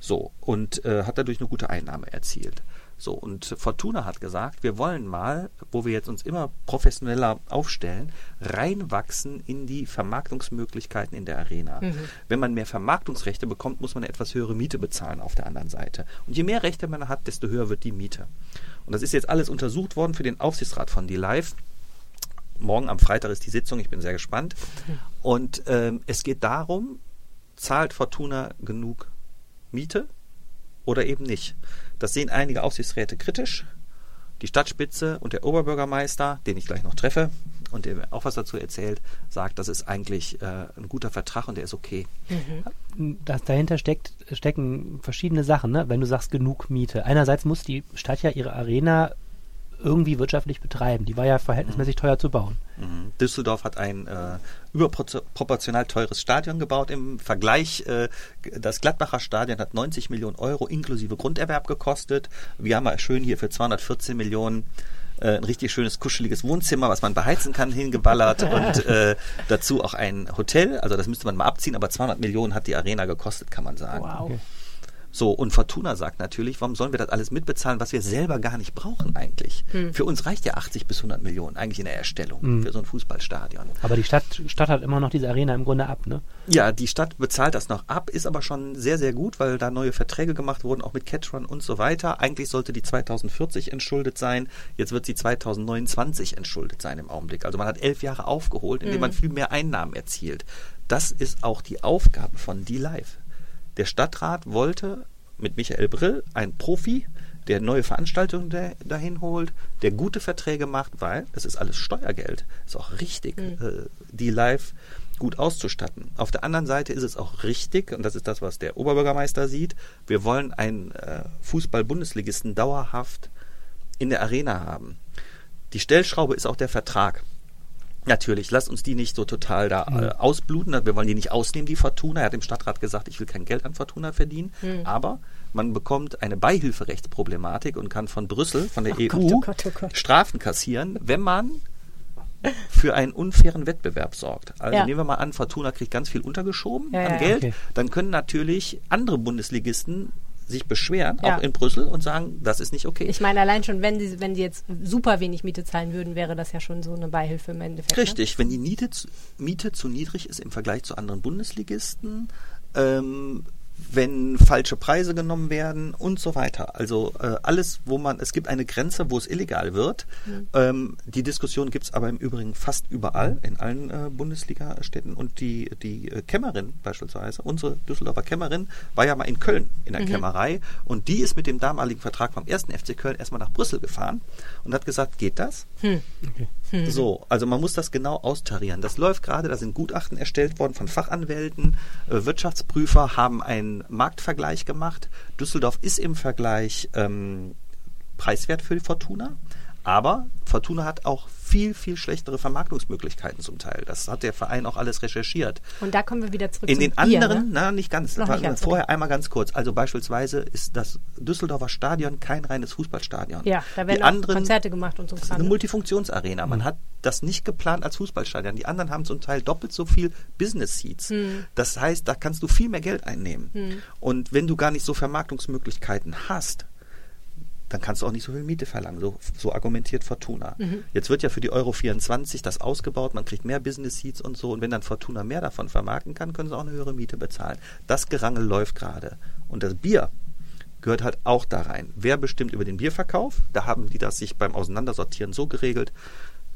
So, und äh, hat dadurch eine gute Einnahme erzielt. So, und Fortuna hat gesagt, wir wollen mal, wo wir jetzt uns immer professioneller aufstellen, reinwachsen in die Vermarktungsmöglichkeiten in der Arena. Mhm. Wenn man mehr Vermarktungsrechte bekommt, muss man eine etwas höhere Miete bezahlen auf der anderen Seite. Und je mehr Rechte man hat, desto höher wird die Miete. Und das ist jetzt alles untersucht worden für den Aufsichtsrat von D-Live. Morgen am Freitag ist die Sitzung, ich bin sehr gespannt. Und ähm, es geht darum, zahlt Fortuna genug Miete oder eben nicht? Das sehen einige Aufsichtsräte kritisch. Die Stadtspitze und der Oberbürgermeister, den ich gleich noch treffe und der auch was dazu erzählt, sagt, das ist eigentlich äh, ein guter Vertrag und der ist okay. Mhm. Das, dahinter steckt, stecken verschiedene Sachen, ne? wenn du sagst genug Miete. Einerseits muss die Stadt ja ihre Arena irgendwie wirtschaftlich betreiben. Die war ja verhältnismäßig mhm. teuer zu bauen. Mhm. Düsseldorf hat ein äh, überproportional teures Stadion gebaut. Im Vergleich, äh, das Gladbacher Stadion hat 90 Millionen Euro inklusive Grunderwerb gekostet. Wir haben mal schön hier für 214 Millionen äh, ein richtig schönes, kuscheliges Wohnzimmer, was man beheizen kann, hingeballert und äh, dazu auch ein Hotel. Also das müsste man mal abziehen, aber 200 Millionen hat die Arena gekostet, kann man sagen. Wow. Okay. So, und Fortuna sagt natürlich, warum sollen wir das alles mitbezahlen, was wir selber gar nicht brauchen eigentlich? Hm. Für uns reicht ja 80 bis 100 Millionen eigentlich in der Erstellung hm. für so ein Fußballstadion. Aber die Stadt, Stadt hat immer noch diese Arena im Grunde ab, ne? Ja, die Stadt bezahlt das noch ab, ist aber schon sehr, sehr gut, weil da neue Verträge gemacht wurden, auch mit Catron und so weiter. Eigentlich sollte die 2040 entschuldet sein, jetzt wird sie 2029 entschuldet sein im Augenblick. Also man hat elf Jahre aufgeholt, indem hm. man viel mehr Einnahmen erzielt. Das ist auch die Aufgabe von D-Live. Der Stadtrat wollte mit Michael Brill einen Profi, der neue Veranstaltungen dahin holt, der gute Verträge macht, weil das ist alles Steuergeld. Ist auch richtig, mhm. äh, die live gut auszustatten. Auf der anderen Seite ist es auch richtig, und das ist das, was der Oberbürgermeister sieht, wir wollen einen äh, Fußball-Bundesligisten dauerhaft in der Arena haben. Die Stellschraube ist auch der Vertrag. Natürlich, lasst uns die nicht so total da mhm. äh, ausbluten. Wir wollen die nicht ausnehmen, die Fortuna. Er hat im Stadtrat gesagt, ich will kein Geld an Fortuna verdienen. Mhm. Aber man bekommt eine Beihilferechtsproblematik und kann von Brüssel, von der oh EU, Gott, oh Gott, oh Gott. Strafen kassieren, wenn man für einen unfairen Wettbewerb sorgt. Also ja. nehmen wir mal an, Fortuna kriegt ganz viel untergeschoben ja, an ja, Geld. Okay. Dann können natürlich andere Bundesligisten sich beschweren, ja. auch in Brüssel, und sagen, das ist nicht okay. Ich meine, allein schon, wenn sie, wenn sie jetzt super wenig Miete zahlen würden, wäre das ja schon so eine Beihilfe im Endeffekt. Ne? Richtig, ne? wenn die Miete zu, Miete zu niedrig ist im Vergleich zu anderen Bundesligisten, ähm, wenn falsche Preise genommen werden und so weiter. Also äh, alles, wo man, es gibt eine Grenze, wo es illegal wird. Mhm. Ähm, die Diskussion gibt es aber im Übrigen fast überall, in allen äh, Bundesliga-Städten. Und die, die äh, Kämmerin beispielsweise, unsere Düsseldorfer Kämmerin, war ja mal in Köln in der mhm. Kämmerei und die ist mit dem damaligen Vertrag vom ersten FC Köln erstmal nach Brüssel gefahren und hat gesagt, geht das? Mhm. Okay. Hm. So, also man muss das genau austarieren. Das läuft gerade, da sind Gutachten erstellt worden von Fachanwälten, äh, Wirtschaftsprüfer haben einen Marktvergleich gemacht. Düsseldorf ist im Vergleich ähm, preiswert für die Fortuna. Aber Fortuna hat auch viel, viel schlechtere Vermarktungsmöglichkeiten zum Teil. Das hat der Verein auch alles recherchiert. Und da kommen wir wieder zurück In den Bier, anderen, ne? na, nicht ganz. Nicht ganz vorher okay. einmal ganz kurz. Also beispielsweise ist das Düsseldorfer Stadion kein reines Fußballstadion. Ja, da werden Die anderen, Konzerte gemacht und so. Das ist eine Multifunktionsarena. Man mhm. hat das nicht geplant als Fußballstadion. Die anderen haben zum Teil doppelt so viel Business Seats. Mhm. Das heißt, da kannst du viel mehr Geld einnehmen. Mhm. Und wenn du gar nicht so Vermarktungsmöglichkeiten hast, dann kannst du auch nicht so viel Miete verlangen. So, so argumentiert Fortuna. Mhm. Jetzt wird ja für die Euro 24 das ausgebaut, man kriegt mehr Business Seats und so. Und wenn dann Fortuna mehr davon vermarkten kann, können sie auch eine höhere Miete bezahlen. Das Gerangel läuft gerade. Und das Bier gehört halt auch da rein. Wer bestimmt über den Bierverkauf? Da haben die das sich beim Auseinandersortieren so geregelt.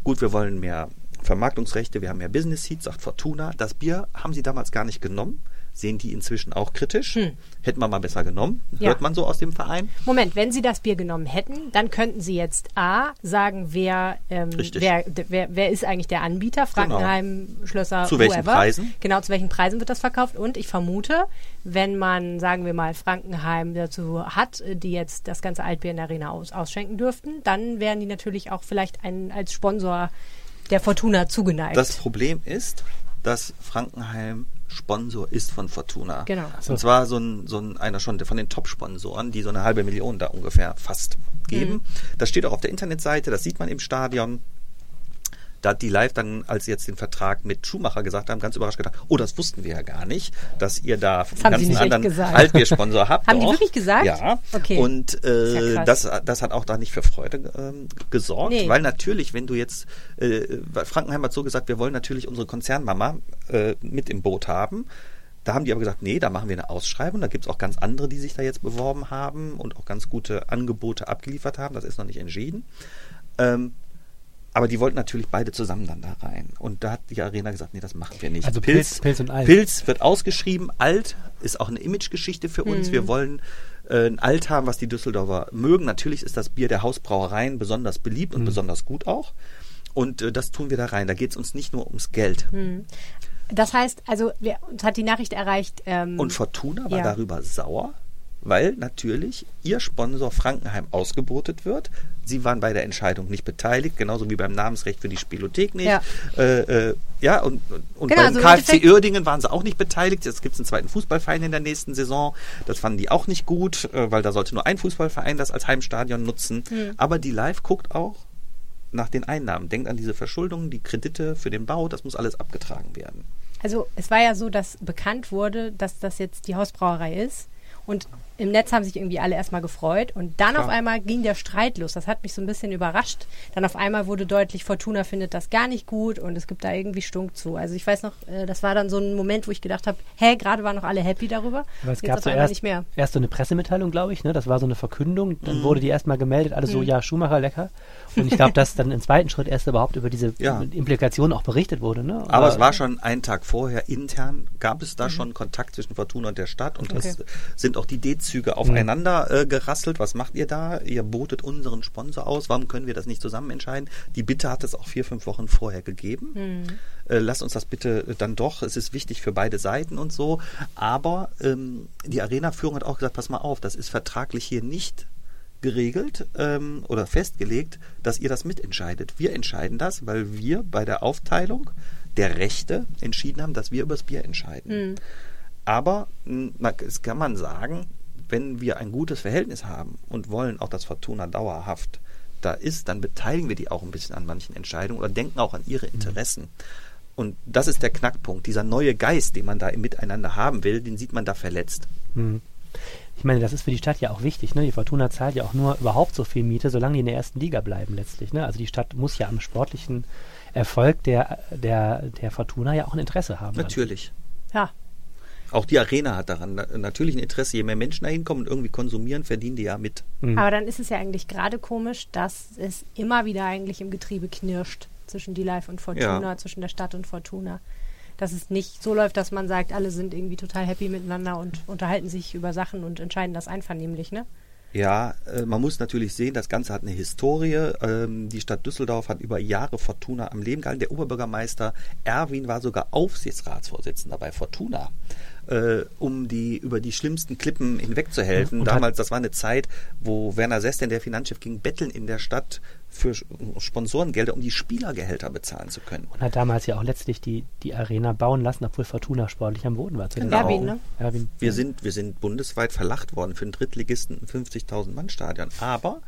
Gut, wir wollen mehr Vermarktungsrechte, wir haben mehr Business Seats, sagt Fortuna. Das Bier haben sie damals gar nicht genommen sehen die inzwischen auch kritisch. Hm. Hätten wir mal besser genommen, ja. hört man so aus dem Verein. Moment, wenn Sie das Bier genommen hätten, dann könnten Sie jetzt A, sagen, wer, ähm, wer, wer, wer, ist eigentlich der Anbieter, genau. Frankenheim, genau. Schlösser, Zu welchen whoever. Preisen? Genau, zu welchen Preisen wird das verkauft. Und ich vermute, wenn man, sagen wir mal, Frankenheim dazu hat, die jetzt das ganze Altbier in der Arena aus, ausschenken dürften, dann wären die natürlich auch vielleicht ein, als Sponsor der Fortuna zugeneigt. Das Problem ist, dass Frankenheim Sponsor ist von Fortuna. Genau. Und zwar so ein, so ein einer schon von den Top-Sponsoren, die so eine halbe Million da ungefähr fast geben. Mhm. Das steht auch auf der Internetseite, das sieht man im Stadion da hat die Live dann, als sie jetzt den Vertrag mit Schumacher gesagt haben, ganz überrascht gedacht, oh, das wussten wir ja gar nicht, dass ihr da das einen ganz anderen Altbiersponsor habt. haben doch. die wirklich gesagt? Ja. Okay. Und äh, ja das, das hat auch da nicht für Freude ähm, gesorgt, nee. weil natürlich, wenn du jetzt, äh, Frankenheim hat so gesagt, wir wollen natürlich unsere Konzernmama äh, mit im Boot haben. Da haben die aber gesagt, nee, da machen wir eine Ausschreibung. Da gibt es auch ganz andere, die sich da jetzt beworben haben und auch ganz gute Angebote abgeliefert haben. Das ist noch nicht entschieden. Ähm, aber die wollten natürlich beide zusammen dann da rein. Und da hat die Arena gesagt, nee, das machen wir nicht. Also Pilz, Pilz, Pilz und Alt. Pilz wird ausgeschrieben. Alt ist auch eine Imagegeschichte für uns. Mhm. Wir wollen äh, ein Alt haben, was die Düsseldorfer mögen. Natürlich ist das Bier der Hausbrauereien besonders beliebt und mhm. besonders gut auch. Und äh, das tun wir da rein. Da geht es uns nicht nur ums Geld. Mhm. Das heißt, also wir, uns hat die Nachricht erreicht. Ähm, und Fortuna war ja. darüber sauer, weil natürlich ihr Sponsor Frankenheim ausgebotet wird. Sie waren bei der Entscheidung nicht beteiligt, genauso wie beim Namensrecht für die Spielothek nicht. Ja, äh, äh, ja und, und genau, beim also KfC Uerdingen waren sie auch nicht beteiligt. Jetzt gibt es einen zweiten Fußballverein in der nächsten Saison. Das fanden die auch nicht gut, äh, weil da sollte nur ein Fußballverein das als Heimstadion nutzen. Mhm. Aber die Live guckt auch nach den Einnahmen. Denkt an diese Verschuldungen, die Kredite für den Bau, das muss alles abgetragen werden. Also es war ja so, dass bekannt wurde, dass das jetzt die Hausbrauerei ist. Und im Netz haben sich irgendwie alle erstmal gefreut und dann Klar. auf einmal ging der Streit los. Das hat mich so ein bisschen überrascht. Dann auf einmal wurde deutlich, Fortuna findet das gar nicht gut und es gibt da irgendwie Stunk zu. Also ich weiß noch, äh, das war dann so ein Moment, wo ich gedacht habe, hä, gerade waren noch alle happy darüber. Aber es gab zuerst nicht mehr. erst so eine Pressemitteilung, glaube ich, ne? Das war so eine Verkündung. Dann mhm. wurde die erstmal gemeldet, alle so, mhm. ja, Schumacher lecker. Und ich glaube, dass dann im zweiten Schritt erst überhaupt über diese ja. Implikationen auch berichtet wurde. Ne? Aber, Aber, es war schon einen Tag vorher intern, gab es da mhm. schon Kontakt zwischen Fortuna und der Stadt und okay. das sind auch die D-Züge aufeinander äh, gerasselt. Was macht ihr da? Ihr botet unseren Sponsor aus. Warum können wir das nicht zusammen entscheiden? Die Bitte hat es auch vier, fünf Wochen vorher gegeben. Mhm. Äh, lasst uns das bitte dann doch. Es ist wichtig für beide Seiten und so. Aber ähm, die Arena-Führung hat auch gesagt, pass mal auf, das ist vertraglich hier nicht geregelt ähm, oder festgelegt, dass ihr das mitentscheidet. Wir entscheiden das, weil wir bei der Aufteilung der Rechte entschieden haben, dass wir über das Bier entscheiden. Mhm. Aber das kann man sagen, wenn wir ein gutes Verhältnis haben und wollen auch, dass Fortuna dauerhaft da ist, dann beteiligen wir die auch ein bisschen an manchen Entscheidungen oder denken auch an ihre mhm. Interessen. Mhm. Und das ist der Knackpunkt. Dieser neue Geist, den man da im Miteinander haben will, den sieht man da verletzt. Mhm ich meine, das ist für die Stadt ja auch wichtig. Ne? Die Fortuna zahlt ja auch nur überhaupt so viel Miete, solange die in der ersten Liga bleiben letztlich. Ne? Also die Stadt muss ja am sportlichen Erfolg der, der, der Fortuna ja auch ein Interesse haben. Natürlich. Dann. Ja. Auch die Arena hat daran natürlich ein Interesse. Je mehr Menschen da hinkommen und irgendwie konsumieren, verdienen die ja mit. Mhm. Aber dann ist es ja eigentlich gerade komisch, dass es immer wieder eigentlich im Getriebe knirscht zwischen die Live und Fortuna, ja. zwischen der Stadt und Fortuna dass es nicht so läuft, dass man sagt, alle sind irgendwie total happy miteinander und unterhalten sich über Sachen und entscheiden das einvernehmlich, ne? Ja, äh, man muss natürlich sehen, das Ganze hat eine Historie. Ähm, die Stadt Düsseldorf hat über Jahre Fortuna am Leben gehalten. Der Oberbürgermeister Erwin war sogar Aufsichtsratsvorsitzender bei Fortuna äh, um die über die schlimmsten Klippen hinwegzuhelfen. Und Damals, das war eine Zeit, wo Werner Sesten, der Finanzchef, ging betteln in der Stadt für Sponsorengelder, um die Spielergehälter bezahlen zu können. Und hat damals ja auch letztlich die, die Arena bauen lassen, obwohl Fortuna sportlich am Boden war. Genau. Erwin, ne? Erwin. Wir, sind, wir sind bundesweit verlacht worden für einen Drittligisten ein 50.000 Mann Stadion. Aber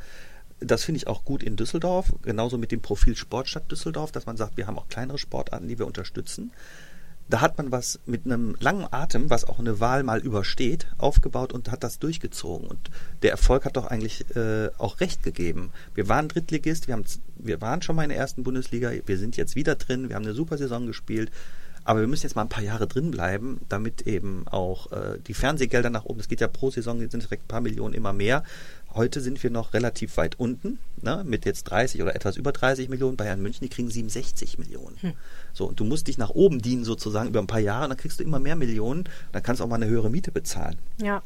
das finde ich auch gut in Düsseldorf, genauso mit dem Profil Sportstadt Düsseldorf, dass man sagt, wir haben auch kleinere Sportarten, die wir unterstützen da hat man was mit einem langen Atem, was auch eine Wahl mal übersteht, aufgebaut und hat das durchgezogen. Und der Erfolg hat doch eigentlich äh, auch recht gegeben. Wir waren Drittligist, wir, haben, wir waren schon mal in der ersten Bundesliga, wir sind jetzt wieder drin, wir haben eine super Saison gespielt. Aber wir müssen jetzt mal ein paar Jahre drin bleiben, damit eben auch äh, die Fernsehgelder nach oben, es geht ja pro Saison, sind direkt ein paar Millionen immer mehr. Heute sind wir noch relativ weit unten, ne, mit jetzt 30 oder etwas über 30 Millionen. Bayern München, die kriegen 67 Millionen. Hm. So, und du musst dich nach oben dienen sozusagen über ein paar Jahre, dann kriegst du immer mehr Millionen, dann kannst du auch mal eine höhere Miete bezahlen. Ja.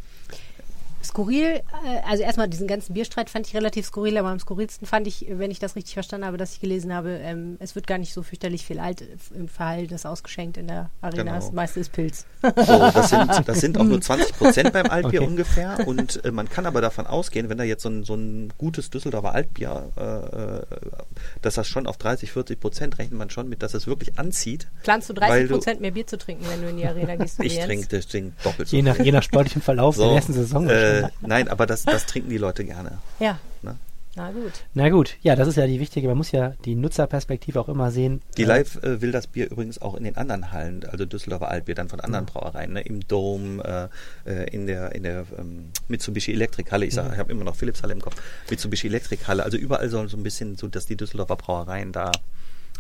Skurril, äh, also erstmal diesen ganzen Bierstreit fand ich relativ skurril, aber am skurrilsten fand ich, wenn ich das richtig verstanden habe, dass ich gelesen habe, ähm, es wird gar nicht so fürchterlich viel Alt im Verhältnis ausgeschenkt in der Arena. Genau. Das meiste ist Pilz. So, das, sind, das sind auch nur 20 Prozent beim Altbier okay. ungefähr. Und äh, man kann aber davon ausgehen, wenn da jetzt so ein, so ein gutes Düsseldorfer Altbier, äh, äh dass das schon auf 30, 40 Prozent rechnet man schon mit, dass es wirklich anzieht. Planst du 30 Prozent mehr Bier zu trinken, wenn du in die Arena gehst? ich trinke das Ding doppelt so je nach, je nach sportlichem Verlauf so, der ersten Saison. Äh, äh, nein, aber das, das trinken die Leute gerne. Ja. Ne? Na gut. Na gut, ja, das ist ja die wichtige, man muss ja die Nutzerperspektive auch immer sehen. Die äh, Live äh, will das Bier übrigens auch in den anderen Hallen, also Düsseldorfer Altbier, dann von anderen ja. Brauereien, ne? im Dome, äh, äh, in der, in der ähm, Mitsubishi Elektrikhalle, ich, sag, ja. ich habe immer noch Philips Halle im Kopf, Mitsubishi Elektrikhalle, also überall soll so ein bisschen so, dass die Düsseldorfer Brauereien da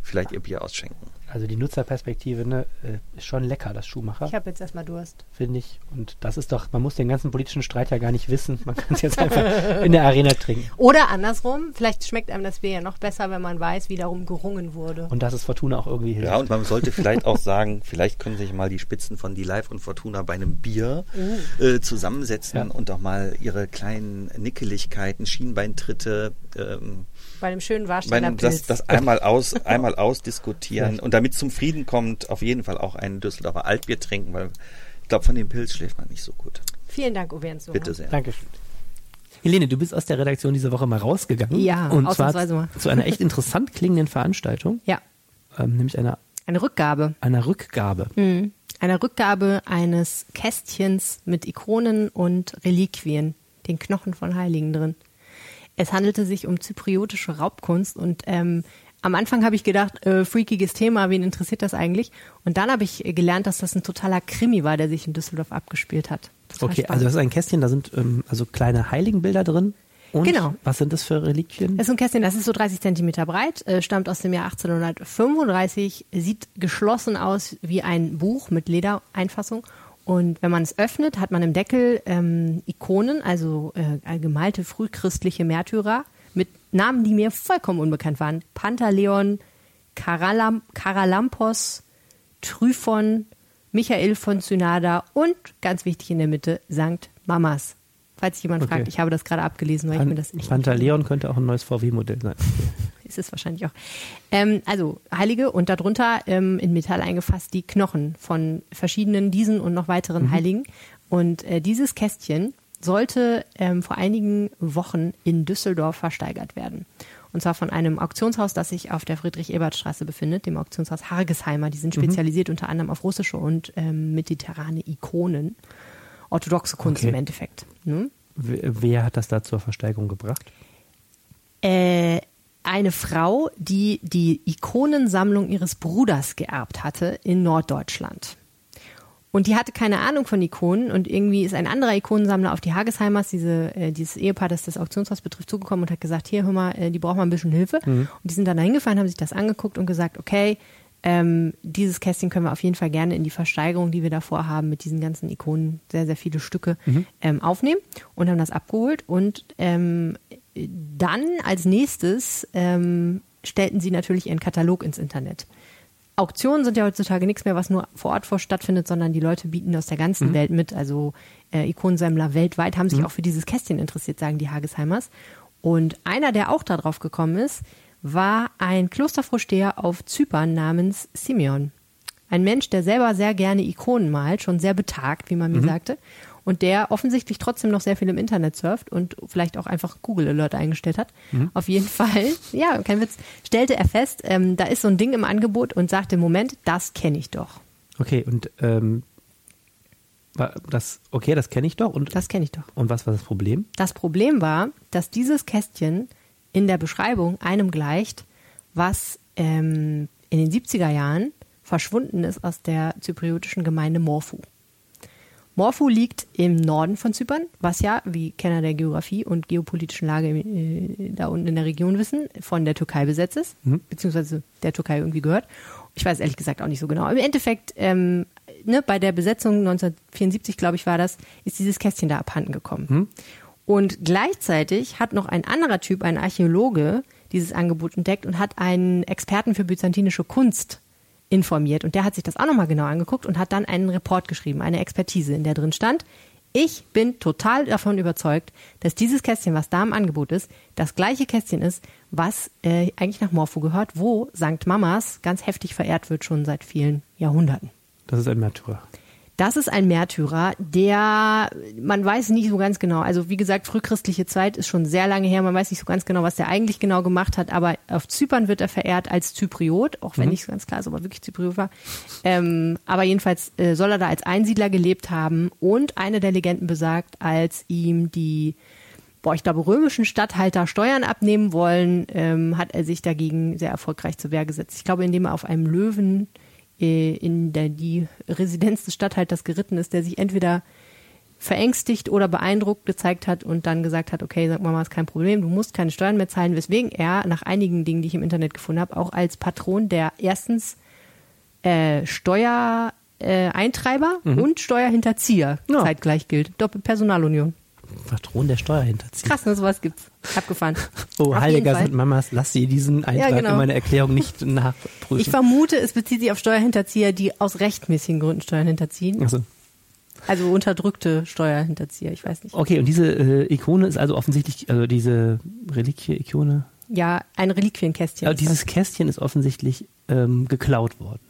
vielleicht ihr Bier ausschenken. Also die Nutzerperspektive ne, äh, ist schon lecker, das Schuhmacher. Ich habe jetzt erstmal Durst. Finde ich. Und das ist doch, man muss den ganzen politischen Streit ja gar nicht wissen. Man kann es jetzt einfach in der Arena trinken. Oder andersrum, vielleicht schmeckt einem das Bier ja noch besser, wenn man weiß, wie darum gerungen wurde. Und dass es Fortuna auch irgendwie hilft. Ja, und man sollte vielleicht auch sagen, vielleicht können sich mal die Spitzen von Die Live und Fortuna bei einem Bier uh. äh, zusammensetzen ja. und auch mal ihre kleinen Nickeligkeiten, Schienbeintritte, ähm, bei einem schönen Warsteiner Pilz. Das, das einmal aus, einmal ausdiskutieren und damit zum Frieden kommt, auf jeden Fall auch ein Düsseldorfer Altbier trinken, weil ich glaube, von dem Pilz schläft man nicht so gut. Vielen Dank, Uwe Bitte sehr. Dankeschön. Helene, du bist aus der Redaktion diese Woche mal rausgegangen. Ja, und zwar mal. zu einer echt interessant klingenden Veranstaltung. Ja. Ähm, nämlich einer eine Rückgabe. Einer Rückgabe. Mhm. Einer Rückgabe eines Kästchens mit Ikonen und Reliquien, den Knochen von Heiligen drin. Es handelte sich um zypriotische Raubkunst und ähm, am Anfang habe ich gedacht, äh, freakiges Thema, wen interessiert das eigentlich? Und dann habe ich gelernt, dass das ein totaler Krimi war, der sich in Düsseldorf abgespielt hat. Total okay, spannend. also das ist ein Kästchen, da sind ähm, also kleine Heiligenbilder drin. Und genau. was sind das für Reliquien? Das ist ein Kästchen, das ist so 30 Zentimeter breit, äh, stammt aus dem Jahr 1835, sieht geschlossen aus wie ein Buch mit Ledereinfassung und wenn man es öffnet, hat man im Deckel ähm, Ikonen, also äh, gemalte frühchristliche Märtyrer mit Namen, die mir vollkommen unbekannt waren. Pantaleon, Karalam Karalampos, Tryphon, Michael von Synada und ganz wichtig in der Mitte Sankt Mamas. Falls jemand okay. fragt, ich habe das gerade abgelesen, weil Pan ich mir das nicht. Pantaleon könnte auch ein neues VW-Modell sein. ist es wahrscheinlich auch. Ähm, also Heilige und darunter ähm, in Metall eingefasst die Knochen von verschiedenen diesen und noch weiteren mhm. Heiligen. Und äh, dieses Kästchen sollte ähm, vor einigen Wochen in Düsseldorf versteigert werden. Und zwar von einem Auktionshaus, das sich auf der Friedrich-Ebert-Straße befindet, dem Auktionshaus Hargesheimer. Die sind mhm. spezialisiert mhm. unter anderem auf russische und ähm, mediterrane Ikonen. Orthodoxe Kunst okay. im Endeffekt. Ne? Wer hat das da zur Versteigerung gebracht? Äh, eine Frau, die die Ikonensammlung ihres Bruders geerbt hatte in Norddeutschland. Und die hatte keine Ahnung von Ikonen und irgendwie ist ein anderer Ikonensammler auf die Hagesheimers, diese, äh, dieses Ehepaar, das das Auktionshaus betrifft, zugekommen und hat gesagt, hier, hör mal, äh, die brauchen mal ein bisschen Hilfe. Mhm. Und die sind dann da hingefahren, haben sich das angeguckt und gesagt, okay, ähm, dieses Kästchen können wir auf jeden Fall gerne in die Versteigerung, die wir davor haben, mit diesen ganzen Ikonen, sehr, sehr viele Stücke mhm. ähm, aufnehmen und haben das abgeholt. Und ähm, dann als nächstes ähm, stellten sie natürlich ihren Katalog ins Internet. Auktionen sind ja heutzutage nichts mehr, was nur vor Ort vor stattfindet, sondern die Leute bieten aus der ganzen mhm. Welt mit. Also äh, Ikonensammler weltweit haben sich mhm. auch für dieses Kästchen interessiert, sagen die Hagesheimers. Und einer, der auch darauf gekommen ist, war ein Klostervorsteher auf Zypern namens Simeon. Ein Mensch, der selber sehr gerne Ikonen malt, schon sehr betagt, wie man mir mhm. sagte. Und der offensichtlich trotzdem noch sehr viel im Internet surft und vielleicht auch einfach Google Alert eingestellt hat. Mhm. Auf jeden Fall, ja, kein Witz, stellte er fest, ähm, da ist so ein Ding im Angebot und sagte, Moment, das kenne ich doch. Okay, und ähm, das, okay, das kenne ich doch. Und, das kenne ich doch. Und was war das Problem? Das Problem war, dass dieses Kästchen in der Beschreibung einem gleicht, was ähm, in den 70er Jahren verschwunden ist aus der zypriotischen Gemeinde Morphu. Morphu liegt im Norden von Zypern, was ja, wie Kenner der Geografie und geopolitischen Lage äh, da unten in der Region wissen, von der Türkei besetzt ist, mhm. beziehungsweise der Türkei irgendwie gehört. Ich weiß ehrlich gesagt auch nicht so genau. Im Endeffekt, ähm, ne, bei der Besetzung 1974, glaube ich, war das, ist dieses Kästchen da abhanden gekommen. Mhm. Und gleichzeitig hat noch ein anderer Typ, ein Archäologe, dieses Angebot entdeckt und hat einen Experten für byzantinische Kunst informiert. Und der hat sich das auch nochmal genau angeguckt und hat dann einen Report geschrieben, eine Expertise, in der drin stand, ich bin total davon überzeugt, dass dieses Kästchen, was da im Angebot ist, das gleiche Kästchen ist, was äh, eigentlich nach Morpho gehört, wo St. Mamas ganz heftig verehrt wird, schon seit vielen Jahrhunderten. Das ist ein Märtyrer. Das ist ein Märtyrer, der, man weiß nicht so ganz genau. Also wie gesagt, frühchristliche Zeit ist schon sehr lange her. Man weiß nicht so ganz genau, was der eigentlich genau gemacht hat. Aber auf Zypern wird er verehrt als Zypriot, auch wenn mhm. nicht so ganz klar ist, ob er wirklich Zypriot war. Ähm, aber jedenfalls äh, soll er da als Einsiedler gelebt haben. Und eine der Legenden besagt, als ihm die boah, ich glaube, römischen Statthalter Steuern abnehmen wollen, ähm, hat er sich dagegen sehr erfolgreich zur Wehr gesetzt. Ich glaube, indem er auf einem Löwen in der die Residenz des Stadthalters geritten ist, der sich entweder verängstigt oder beeindruckt gezeigt hat und dann gesagt hat, okay, sag mal, ist kein Problem, du musst keine Steuern mehr zahlen, weswegen er nach einigen Dingen, die ich im Internet gefunden habe, auch als Patron der erstens äh, Steuereintreiber äh, mhm. und Steuerhinterzieher ja. zeitgleich gilt. Doppelpersonalunion. Patron der Steuerhinterzieher. Krass, ne, sowas gibt's. Abgefahren. Oh, Auf heiliger sind Mamas, lass sie diesen Eintrag ja, genau. in meine Erklärung nicht nachprüfen. Ich vermute, es bezieht sich auf Steuerhinterzieher, die aus rechtmäßigen Gründen Steuern hinterziehen. Ach so. Also unterdrückte Steuerhinterzieher, ich weiß nicht. Okay, und diese äh, Ikone ist also offensichtlich, also diese Reliquie-Ikone? Ja, ein Reliquienkästchen. Aber dieses Kästchen ist offensichtlich ähm, geklaut worden.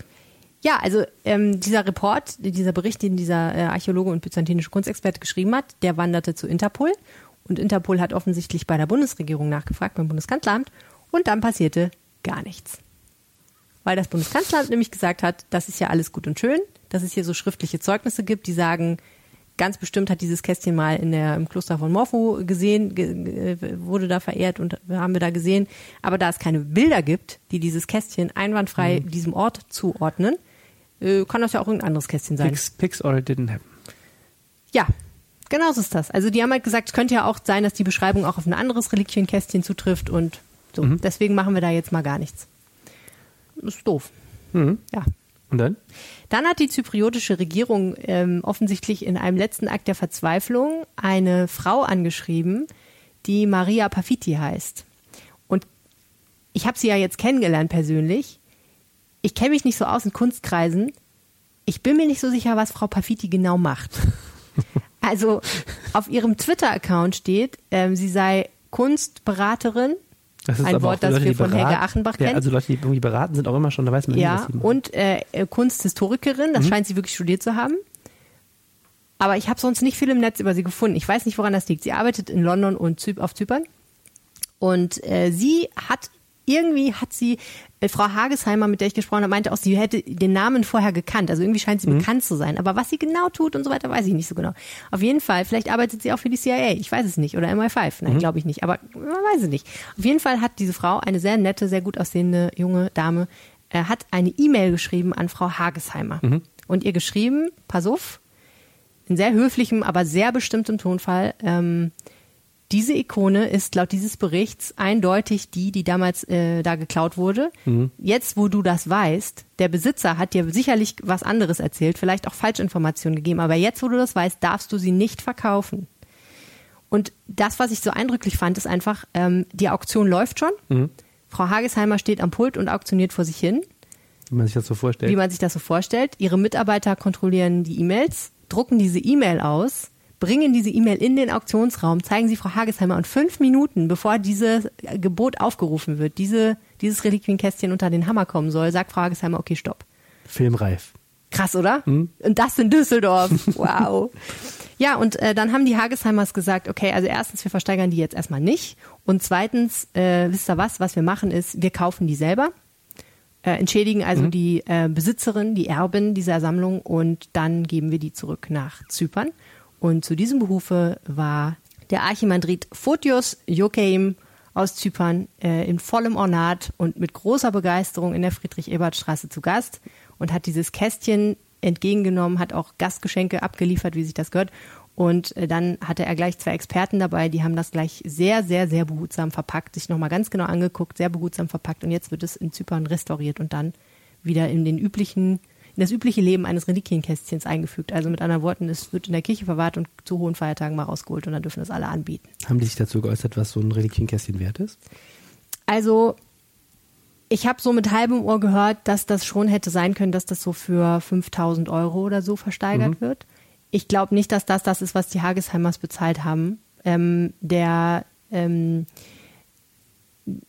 Ja, also ähm, dieser Report, dieser Bericht, den dieser äh, Archäologe und byzantinische Kunstexperte geschrieben hat, der wanderte zu Interpol. Und Interpol hat offensichtlich bei der Bundesregierung nachgefragt, beim Bundeskanzleramt. Und dann passierte gar nichts. Weil das Bundeskanzleramt nämlich gesagt hat, das ist ja alles gut und schön, dass es hier so schriftliche Zeugnisse gibt, die sagen, ganz bestimmt hat dieses Kästchen mal in der, im Kloster von Morpho gesehen, ge, wurde da verehrt und haben wir da gesehen. Aber da es keine Bilder gibt, die dieses Kästchen einwandfrei mhm. diesem Ort zuordnen, äh, kann das ja auch irgendein anderes Kästchen sein. Pix, Pix or it didn't happen. Ja, genau so ist das. Also die haben halt gesagt, es könnte ja auch sein, dass die Beschreibung auch auf ein anderes Reliquienkästchen zutrifft und so. Mhm. Deswegen machen wir da jetzt mal gar nichts. Ist doof. Mhm. Ja. Und dann? Dann hat die zypriotische Regierung ähm, offensichtlich in einem letzten Akt der Verzweiflung eine Frau angeschrieben, die Maria Pafiti heißt. Und ich habe sie ja jetzt kennengelernt persönlich ich kenne mich nicht so aus in Kunstkreisen. Ich bin mir nicht so sicher, was Frau Pafiti genau macht. Also auf ihrem Twitter-Account steht, ähm, sie sei Kunstberaterin. Das ist ein Wort, das Leute, wir von Helga Achenbach kennen. Ja, also Leute, die irgendwie beraten, sind auch immer schon, da weiß man nicht, Ja, und äh, Kunsthistorikerin, das mhm. scheint sie wirklich studiert zu haben. Aber ich habe sonst nicht viel im Netz über sie gefunden. Ich weiß nicht, woran das liegt. Sie arbeitet in London und auf Zypern. Und äh, sie hat irgendwie hat sie, äh, Frau Hagesheimer, mit der ich gesprochen habe, meinte auch, sie hätte den Namen vorher gekannt. Also irgendwie scheint sie mhm. bekannt zu sein. Aber was sie genau tut und so weiter, weiß ich nicht so genau. Auf jeden Fall, vielleicht arbeitet sie auch für die CIA. Ich weiß es nicht. Oder MI5. Nein, mhm. glaube ich nicht. Aber man weiß es nicht. Auf jeden Fall hat diese Frau, eine sehr nette, sehr gut aussehende junge Dame, äh, hat eine E-Mail geschrieben an Frau Hagesheimer. Mhm. Und ihr geschrieben, pass auf, in sehr höflichem, aber sehr bestimmtem Tonfall, ähm, diese Ikone ist laut dieses Berichts eindeutig die, die damals äh, da geklaut wurde. Mhm. Jetzt, wo du das weißt, der Besitzer hat dir sicherlich was anderes erzählt, vielleicht auch Falschinformationen gegeben, aber jetzt, wo du das weißt, darfst du sie nicht verkaufen. Und das, was ich so eindrücklich fand, ist einfach, ähm, die Auktion läuft schon. Mhm. Frau Hagesheimer steht am Pult und auktioniert vor sich hin. Wie man sich das so vorstellt. Wie man sich das so vorstellt. Ihre Mitarbeiter kontrollieren die E-Mails, drucken diese E-Mail aus bringen diese E-Mail in den Auktionsraum, zeigen sie Frau Hagesheimer und fünf Minuten, bevor dieses Gebot aufgerufen wird, diese, dieses Reliquienkästchen unter den Hammer kommen soll, sagt Frau Hagesheimer, okay, stopp. Filmreif. Krass, oder? Hm? Und das in Düsseldorf. Wow. ja, und äh, dann haben die Hagesheimers gesagt, okay, also erstens, wir versteigern die jetzt erstmal nicht. Und zweitens, äh, wisst ihr was, was wir machen ist, wir kaufen die selber. Äh, entschädigen also mhm. die äh, Besitzerin, die Erbin dieser Sammlung und dann geben wir die zurück nach Zypern. Und zu diesem Behufe war der Archimandrit Photios Joachim aus Zypern äh, in vollem Ornat und mit großer Begeisterung in der Friedrich-Ebert-Straße zu Gast. und hat dieses Kästchen entgegengenommen, hat auch Gastgeschenke abgeliefert, wie sich das gehört. Und äh, dann hatte er gleich zwei Experten dabei, die haben das gleich sehr, sehr, sehr behutsam verpackt, sich nochmal ganz genau angeguckt, sehr behutsam verpackt. Und jetzt wird es in Zypern restauriert und dann wieder in den üblichen, das übliche Leben eines Reliquienkästchens eingefügt. Also mit anderen Worten, es wird in der Kirche verwahrt und zu hohen Feiertagen mal rausgeholt und dann dürfen das alle anbieten. Haben die sich dazu geäußert, was so ein Reliquienkästchen wert ist? Also ich habe so mit halbem Ohr gehört, dass das schon hätte sein können, dass das so für 5000 Euro oder so versteigert mhm. wird. Ich glaube nicht, dass das das ist, was die Hagesheimers bezahlt haben. Ähm, der ähm,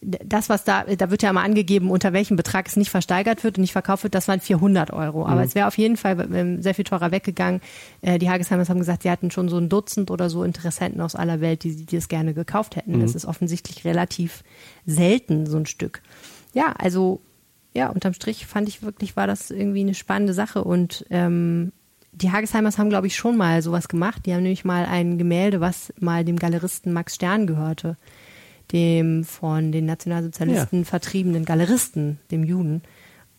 das, was da, da wird ja immer angegeben, unter welchem Betrag es nicht versteigert wird und nicht verkauft wird, das waren 400 Euro. Aber mhm. es wäre auf jeden Fall ähm, sehr viel teurer weggegangen. Äh, die Hagesheimers haben gesagt, sie hatten schon so ein Dutzend oder so Interessenten aus aller Welt, die, die es gerne gekauft hätten. Mhm. Das ist offensichtlich relativ selten, so ein Stück. Ja, also, ja, unterm Strich fand ich wirklich, war das irgendwie eine spannende Sache und, ähm, die Hagesheimers haben, glaube ich, schon mal sowas gemacht. Die haben nämlich mal ein Gemälde, was mal dem Galeristen Max Stern gehörte dem von den Nationalsozialisten ja. vertriebenen Galeristen, dem Juden.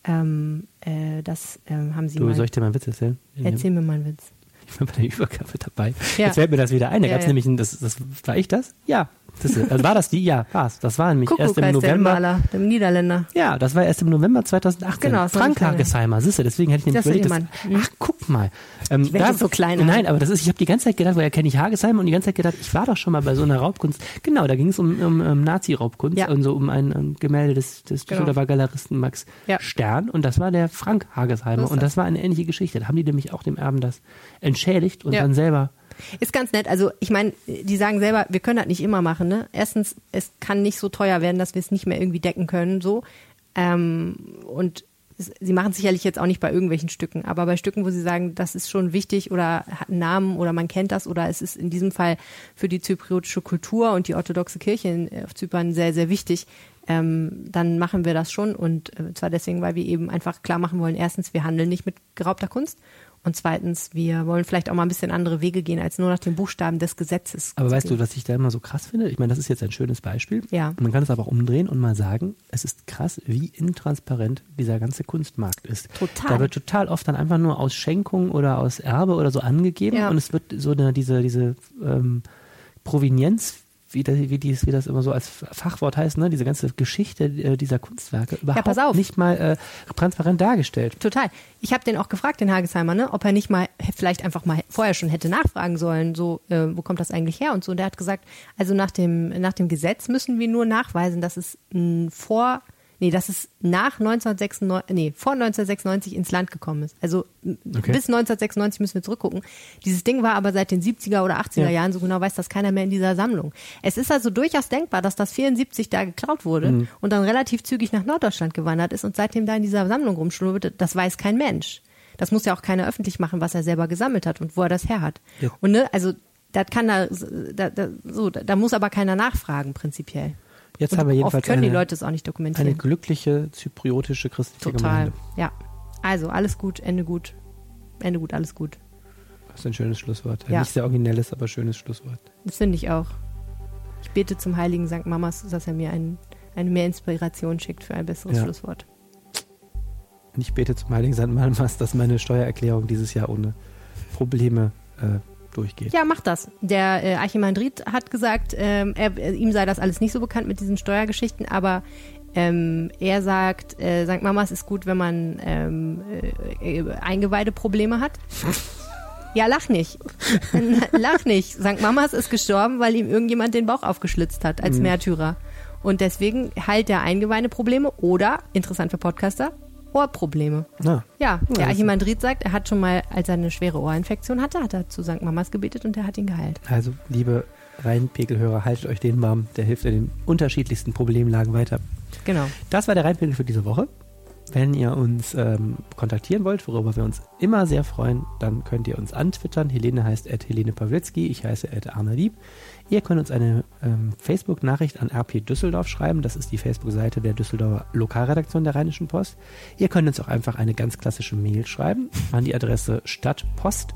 Ähm, äh, das ähm, haben sie du, mal. Soll ich dir mal einen Witz erzählen? Erzähl mir mal einen Witz. Ich war bei der Übergabe dabei. Ja. Jetzt fällt mir das wieder ein. Da ja, gab es ja. nämlich ein, das, das, war ich das? Ja, das, also war das die? Ja, war's. Das war nämlich Kuckuck erst im November. Der Maler, dem Niederländer. Ja, das war erst im November 2018. Genau, Frank Hagesheimer, siehst du, deswegen hätte ich nämlich überlegt, dass, mhm. ach, guck mal. Ähm, ich da, so klein. Nein, aber das ist, ich habe die ganze Zeit gedacht, woher kenne ich Hagesheimer und die ganze Zeit gedacht, ich war doch schon mal bei so einer Raubkunst. Genau, da ging es um, um, um Nazi-Raubkunst ja. und so um ein, ein Gemälde des, des genau. Düsseldorfer Galeristen Max ja. Stern und das war der Frank Hagesheimer und das war eine ähnliche Geschichte. Da haben die nämlich auch dem Erben das entschädigt und ja. dann selber ist ganz nett. Also ich meine, die sagen selber, wir können das nicht immer machen. Ne? Erstens, es kann nicht so teuer werden, dass wir es nicht mehr irgendwie decken können. So ähm, und sie machen sicherlich jetzt auch nicht bei irgendwelchen Stücken, aber bei Stücken, wo sie sagen, das ist schon wichtig oder hat einen Namen oder man kennt das oder es ist in diesem Fall für die zypriotische Kultur und die orthodoxe Kirche auf Zypern sehr, sehr wichtig, ähm, dann machen wir das schon und äh, zwar deswegen, weil wir eben einfach klar machen wollen, erstens, wir handeln nicht mit geraubter Kunst und zweitens, wir wollen vielleicht auch mal ein bisschen andere Wege gehen, als nur nach den Buchstaben des Gesetzes. Aber weißt gehen. du, was ich da immer so krass finde? Ich meine, das ist jetzt ein schönes Beispiel. Ja. Man kann es aber auch umdrehen und mal sagen, es ist krass, wie intransparent dieser ganze Kunstmarkt ist. Total. Da wird total oft dann einfach nur aus Schenkung oder aus Erbe oder so angegeben ja. und es wird so eine, diese, diese ähm, Provenienz wie, das, wie, dies, wie das immer so als Fachwort heißt, ne? diese ganze Geschichte äh, dieser Kunstwerke überhaupt ja, nicht mal äh, transparent dargestellt. Total. Ich habe den auch gefragt, den Hagesheimer, ne, ob er nicht mal vielleicht einfach mal vorher schon hätte nachfragen sollen, so äh, wo kommt das eigentlich her und so. Und der hat gesagt, also nach dem nach dem Gesetz müssen wir nur nachweisen, dass es ein vor nee, dass es nach 1996, nee, vor 1996 ins Land gekommen ist. Also okay. bis 1996 müssen wir zurückgucken. Dieses Ding war aber seit den 70er oder 80er ja. Jahren, so genau weiß das keiner mehr in dieser Sammlung. Es ist also durchaus denkbar, dass das 74 da geklaut wurde mhm. und dann relativ zügig nach Norddeutschland gewandert ist und seitdem da in dieser Sammlung rumschlubbert, das weiß kein Mensch. Das muss ja auch keiner öffentlich machen, was er selber gesammelt hat und wo er das her hat. Ja. Und ne, also das kann da, da, da so, da muss aber keiner nachfragen prinzipiell. Jetzt Und haben wir jedenfalls oft können eine, die Leute es auch nicht dokumentieren. Eine glückliche zypriotische christliche Total. Gemeinde. Ja. Also alles gut, Ende gut. Ende gut, alles gut. Das ist ein schönes Schlusswort. Ja. Nicht sehr originelles, aber schönes Schlusswort. Das finde ich auch. Ich bete zum heiligen St. Mamas, dass er mir ein, eine mehr Inspiration schickt für ein besseres ja. Schlusswort. Und ich bete zum heiligen St. Mamas, dass meine Steuererklärung dieses Jahr ohne Probleme äh, durchgeht. Ja, macht das. Der äh, Archimandrit hat gesagt, ähm, er, äh, ihm sei das alles nicht so bekannt mit diesen Steuergeschichten, aber ähm, er sagt, äh, St. Mamas ist gut, wenn man ähm, äh, äh Eingeweideprobleme hat. Ja, lach nicht. lach nicht. St. Mamas ist gestorben, weil ihm irgendjemand den Bauch aufgeschlitzt hat als mhm. Märtyrer. Und deswegen heilt er Eingeweideprobleme oder, interessant für Podcaster, Ohrprobleme. Ah. Ja, der Archimandrit sagt, er hat schon mal, als er eine schwere Ohrinfektion hatte, hat er zu St. Mamas gebetet und der hat ihn geheilt. Also, liebe Rheinpegelhörer, haltet euch den warm. Der hilft in den unterschiedlichsten Problemlagen weiter. Genau. Das war der Rheinpegel für diese Woche. Wenn ihr uns ähm, kontaktieren wollt, worüber wir uns immer sehr freuen, dann könnt ihr uns antwittern. Helene heißt at Helene Pawlitzki, ich heiße at Arne Lieb. Ihr könnt uns eine ähm, Facebook-Nachricht an RP Düsseldorf schreiben. Das ist die Facebook-Seite der Düsseldorfer Lokalredaktion der Rheinischen Post. Ihr könnt uns auch einfach eine ganz klassische Mail schreiben an die Adresse stadtpost@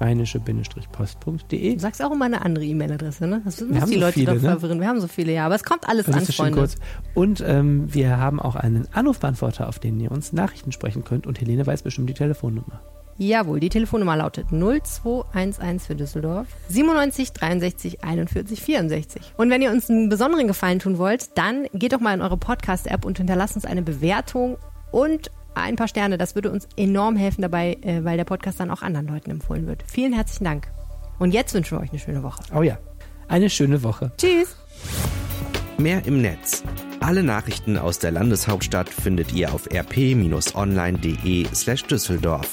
rheinische-post.de. Du sagst auch immer eine andere E-Mail-Adresse, ne? Das müssen die so Leute viele, doch ne? verwirren. Wir haben so viele, ja. Aber es kommt alles an, Freunde. Kurz. Und ähm, wir haben auch einen Anrufbeantworter, auf den ihr uns Nachrichten sprechen könnt. Und Helene weiß bestimmt die Telefonnummer. Jawohl, die Telefonnummer lautet 0211 für Düsseldorf 97 63 41 64. Und wenn ihr uns einen besonderen Gefallen tun wollt, dann geht doch mal in eure Podcast-App und hinterlasst uns eine Bewertung und ein paar Sterne. Das würde uns enorm helfen dabei, äh, weil der Podcast dann auch anderen Leuten empfohlen wird. Vielen herzlichen Dank. Und jetzt wünschen wir euch eine schöne Woche. Oh ja, eine schöne Woche. Tschüss. Mehr im Netz. Alle Nachrichten aus der Landeshauptstadt findet ihr auf rp-online.de slash Düsseldorf.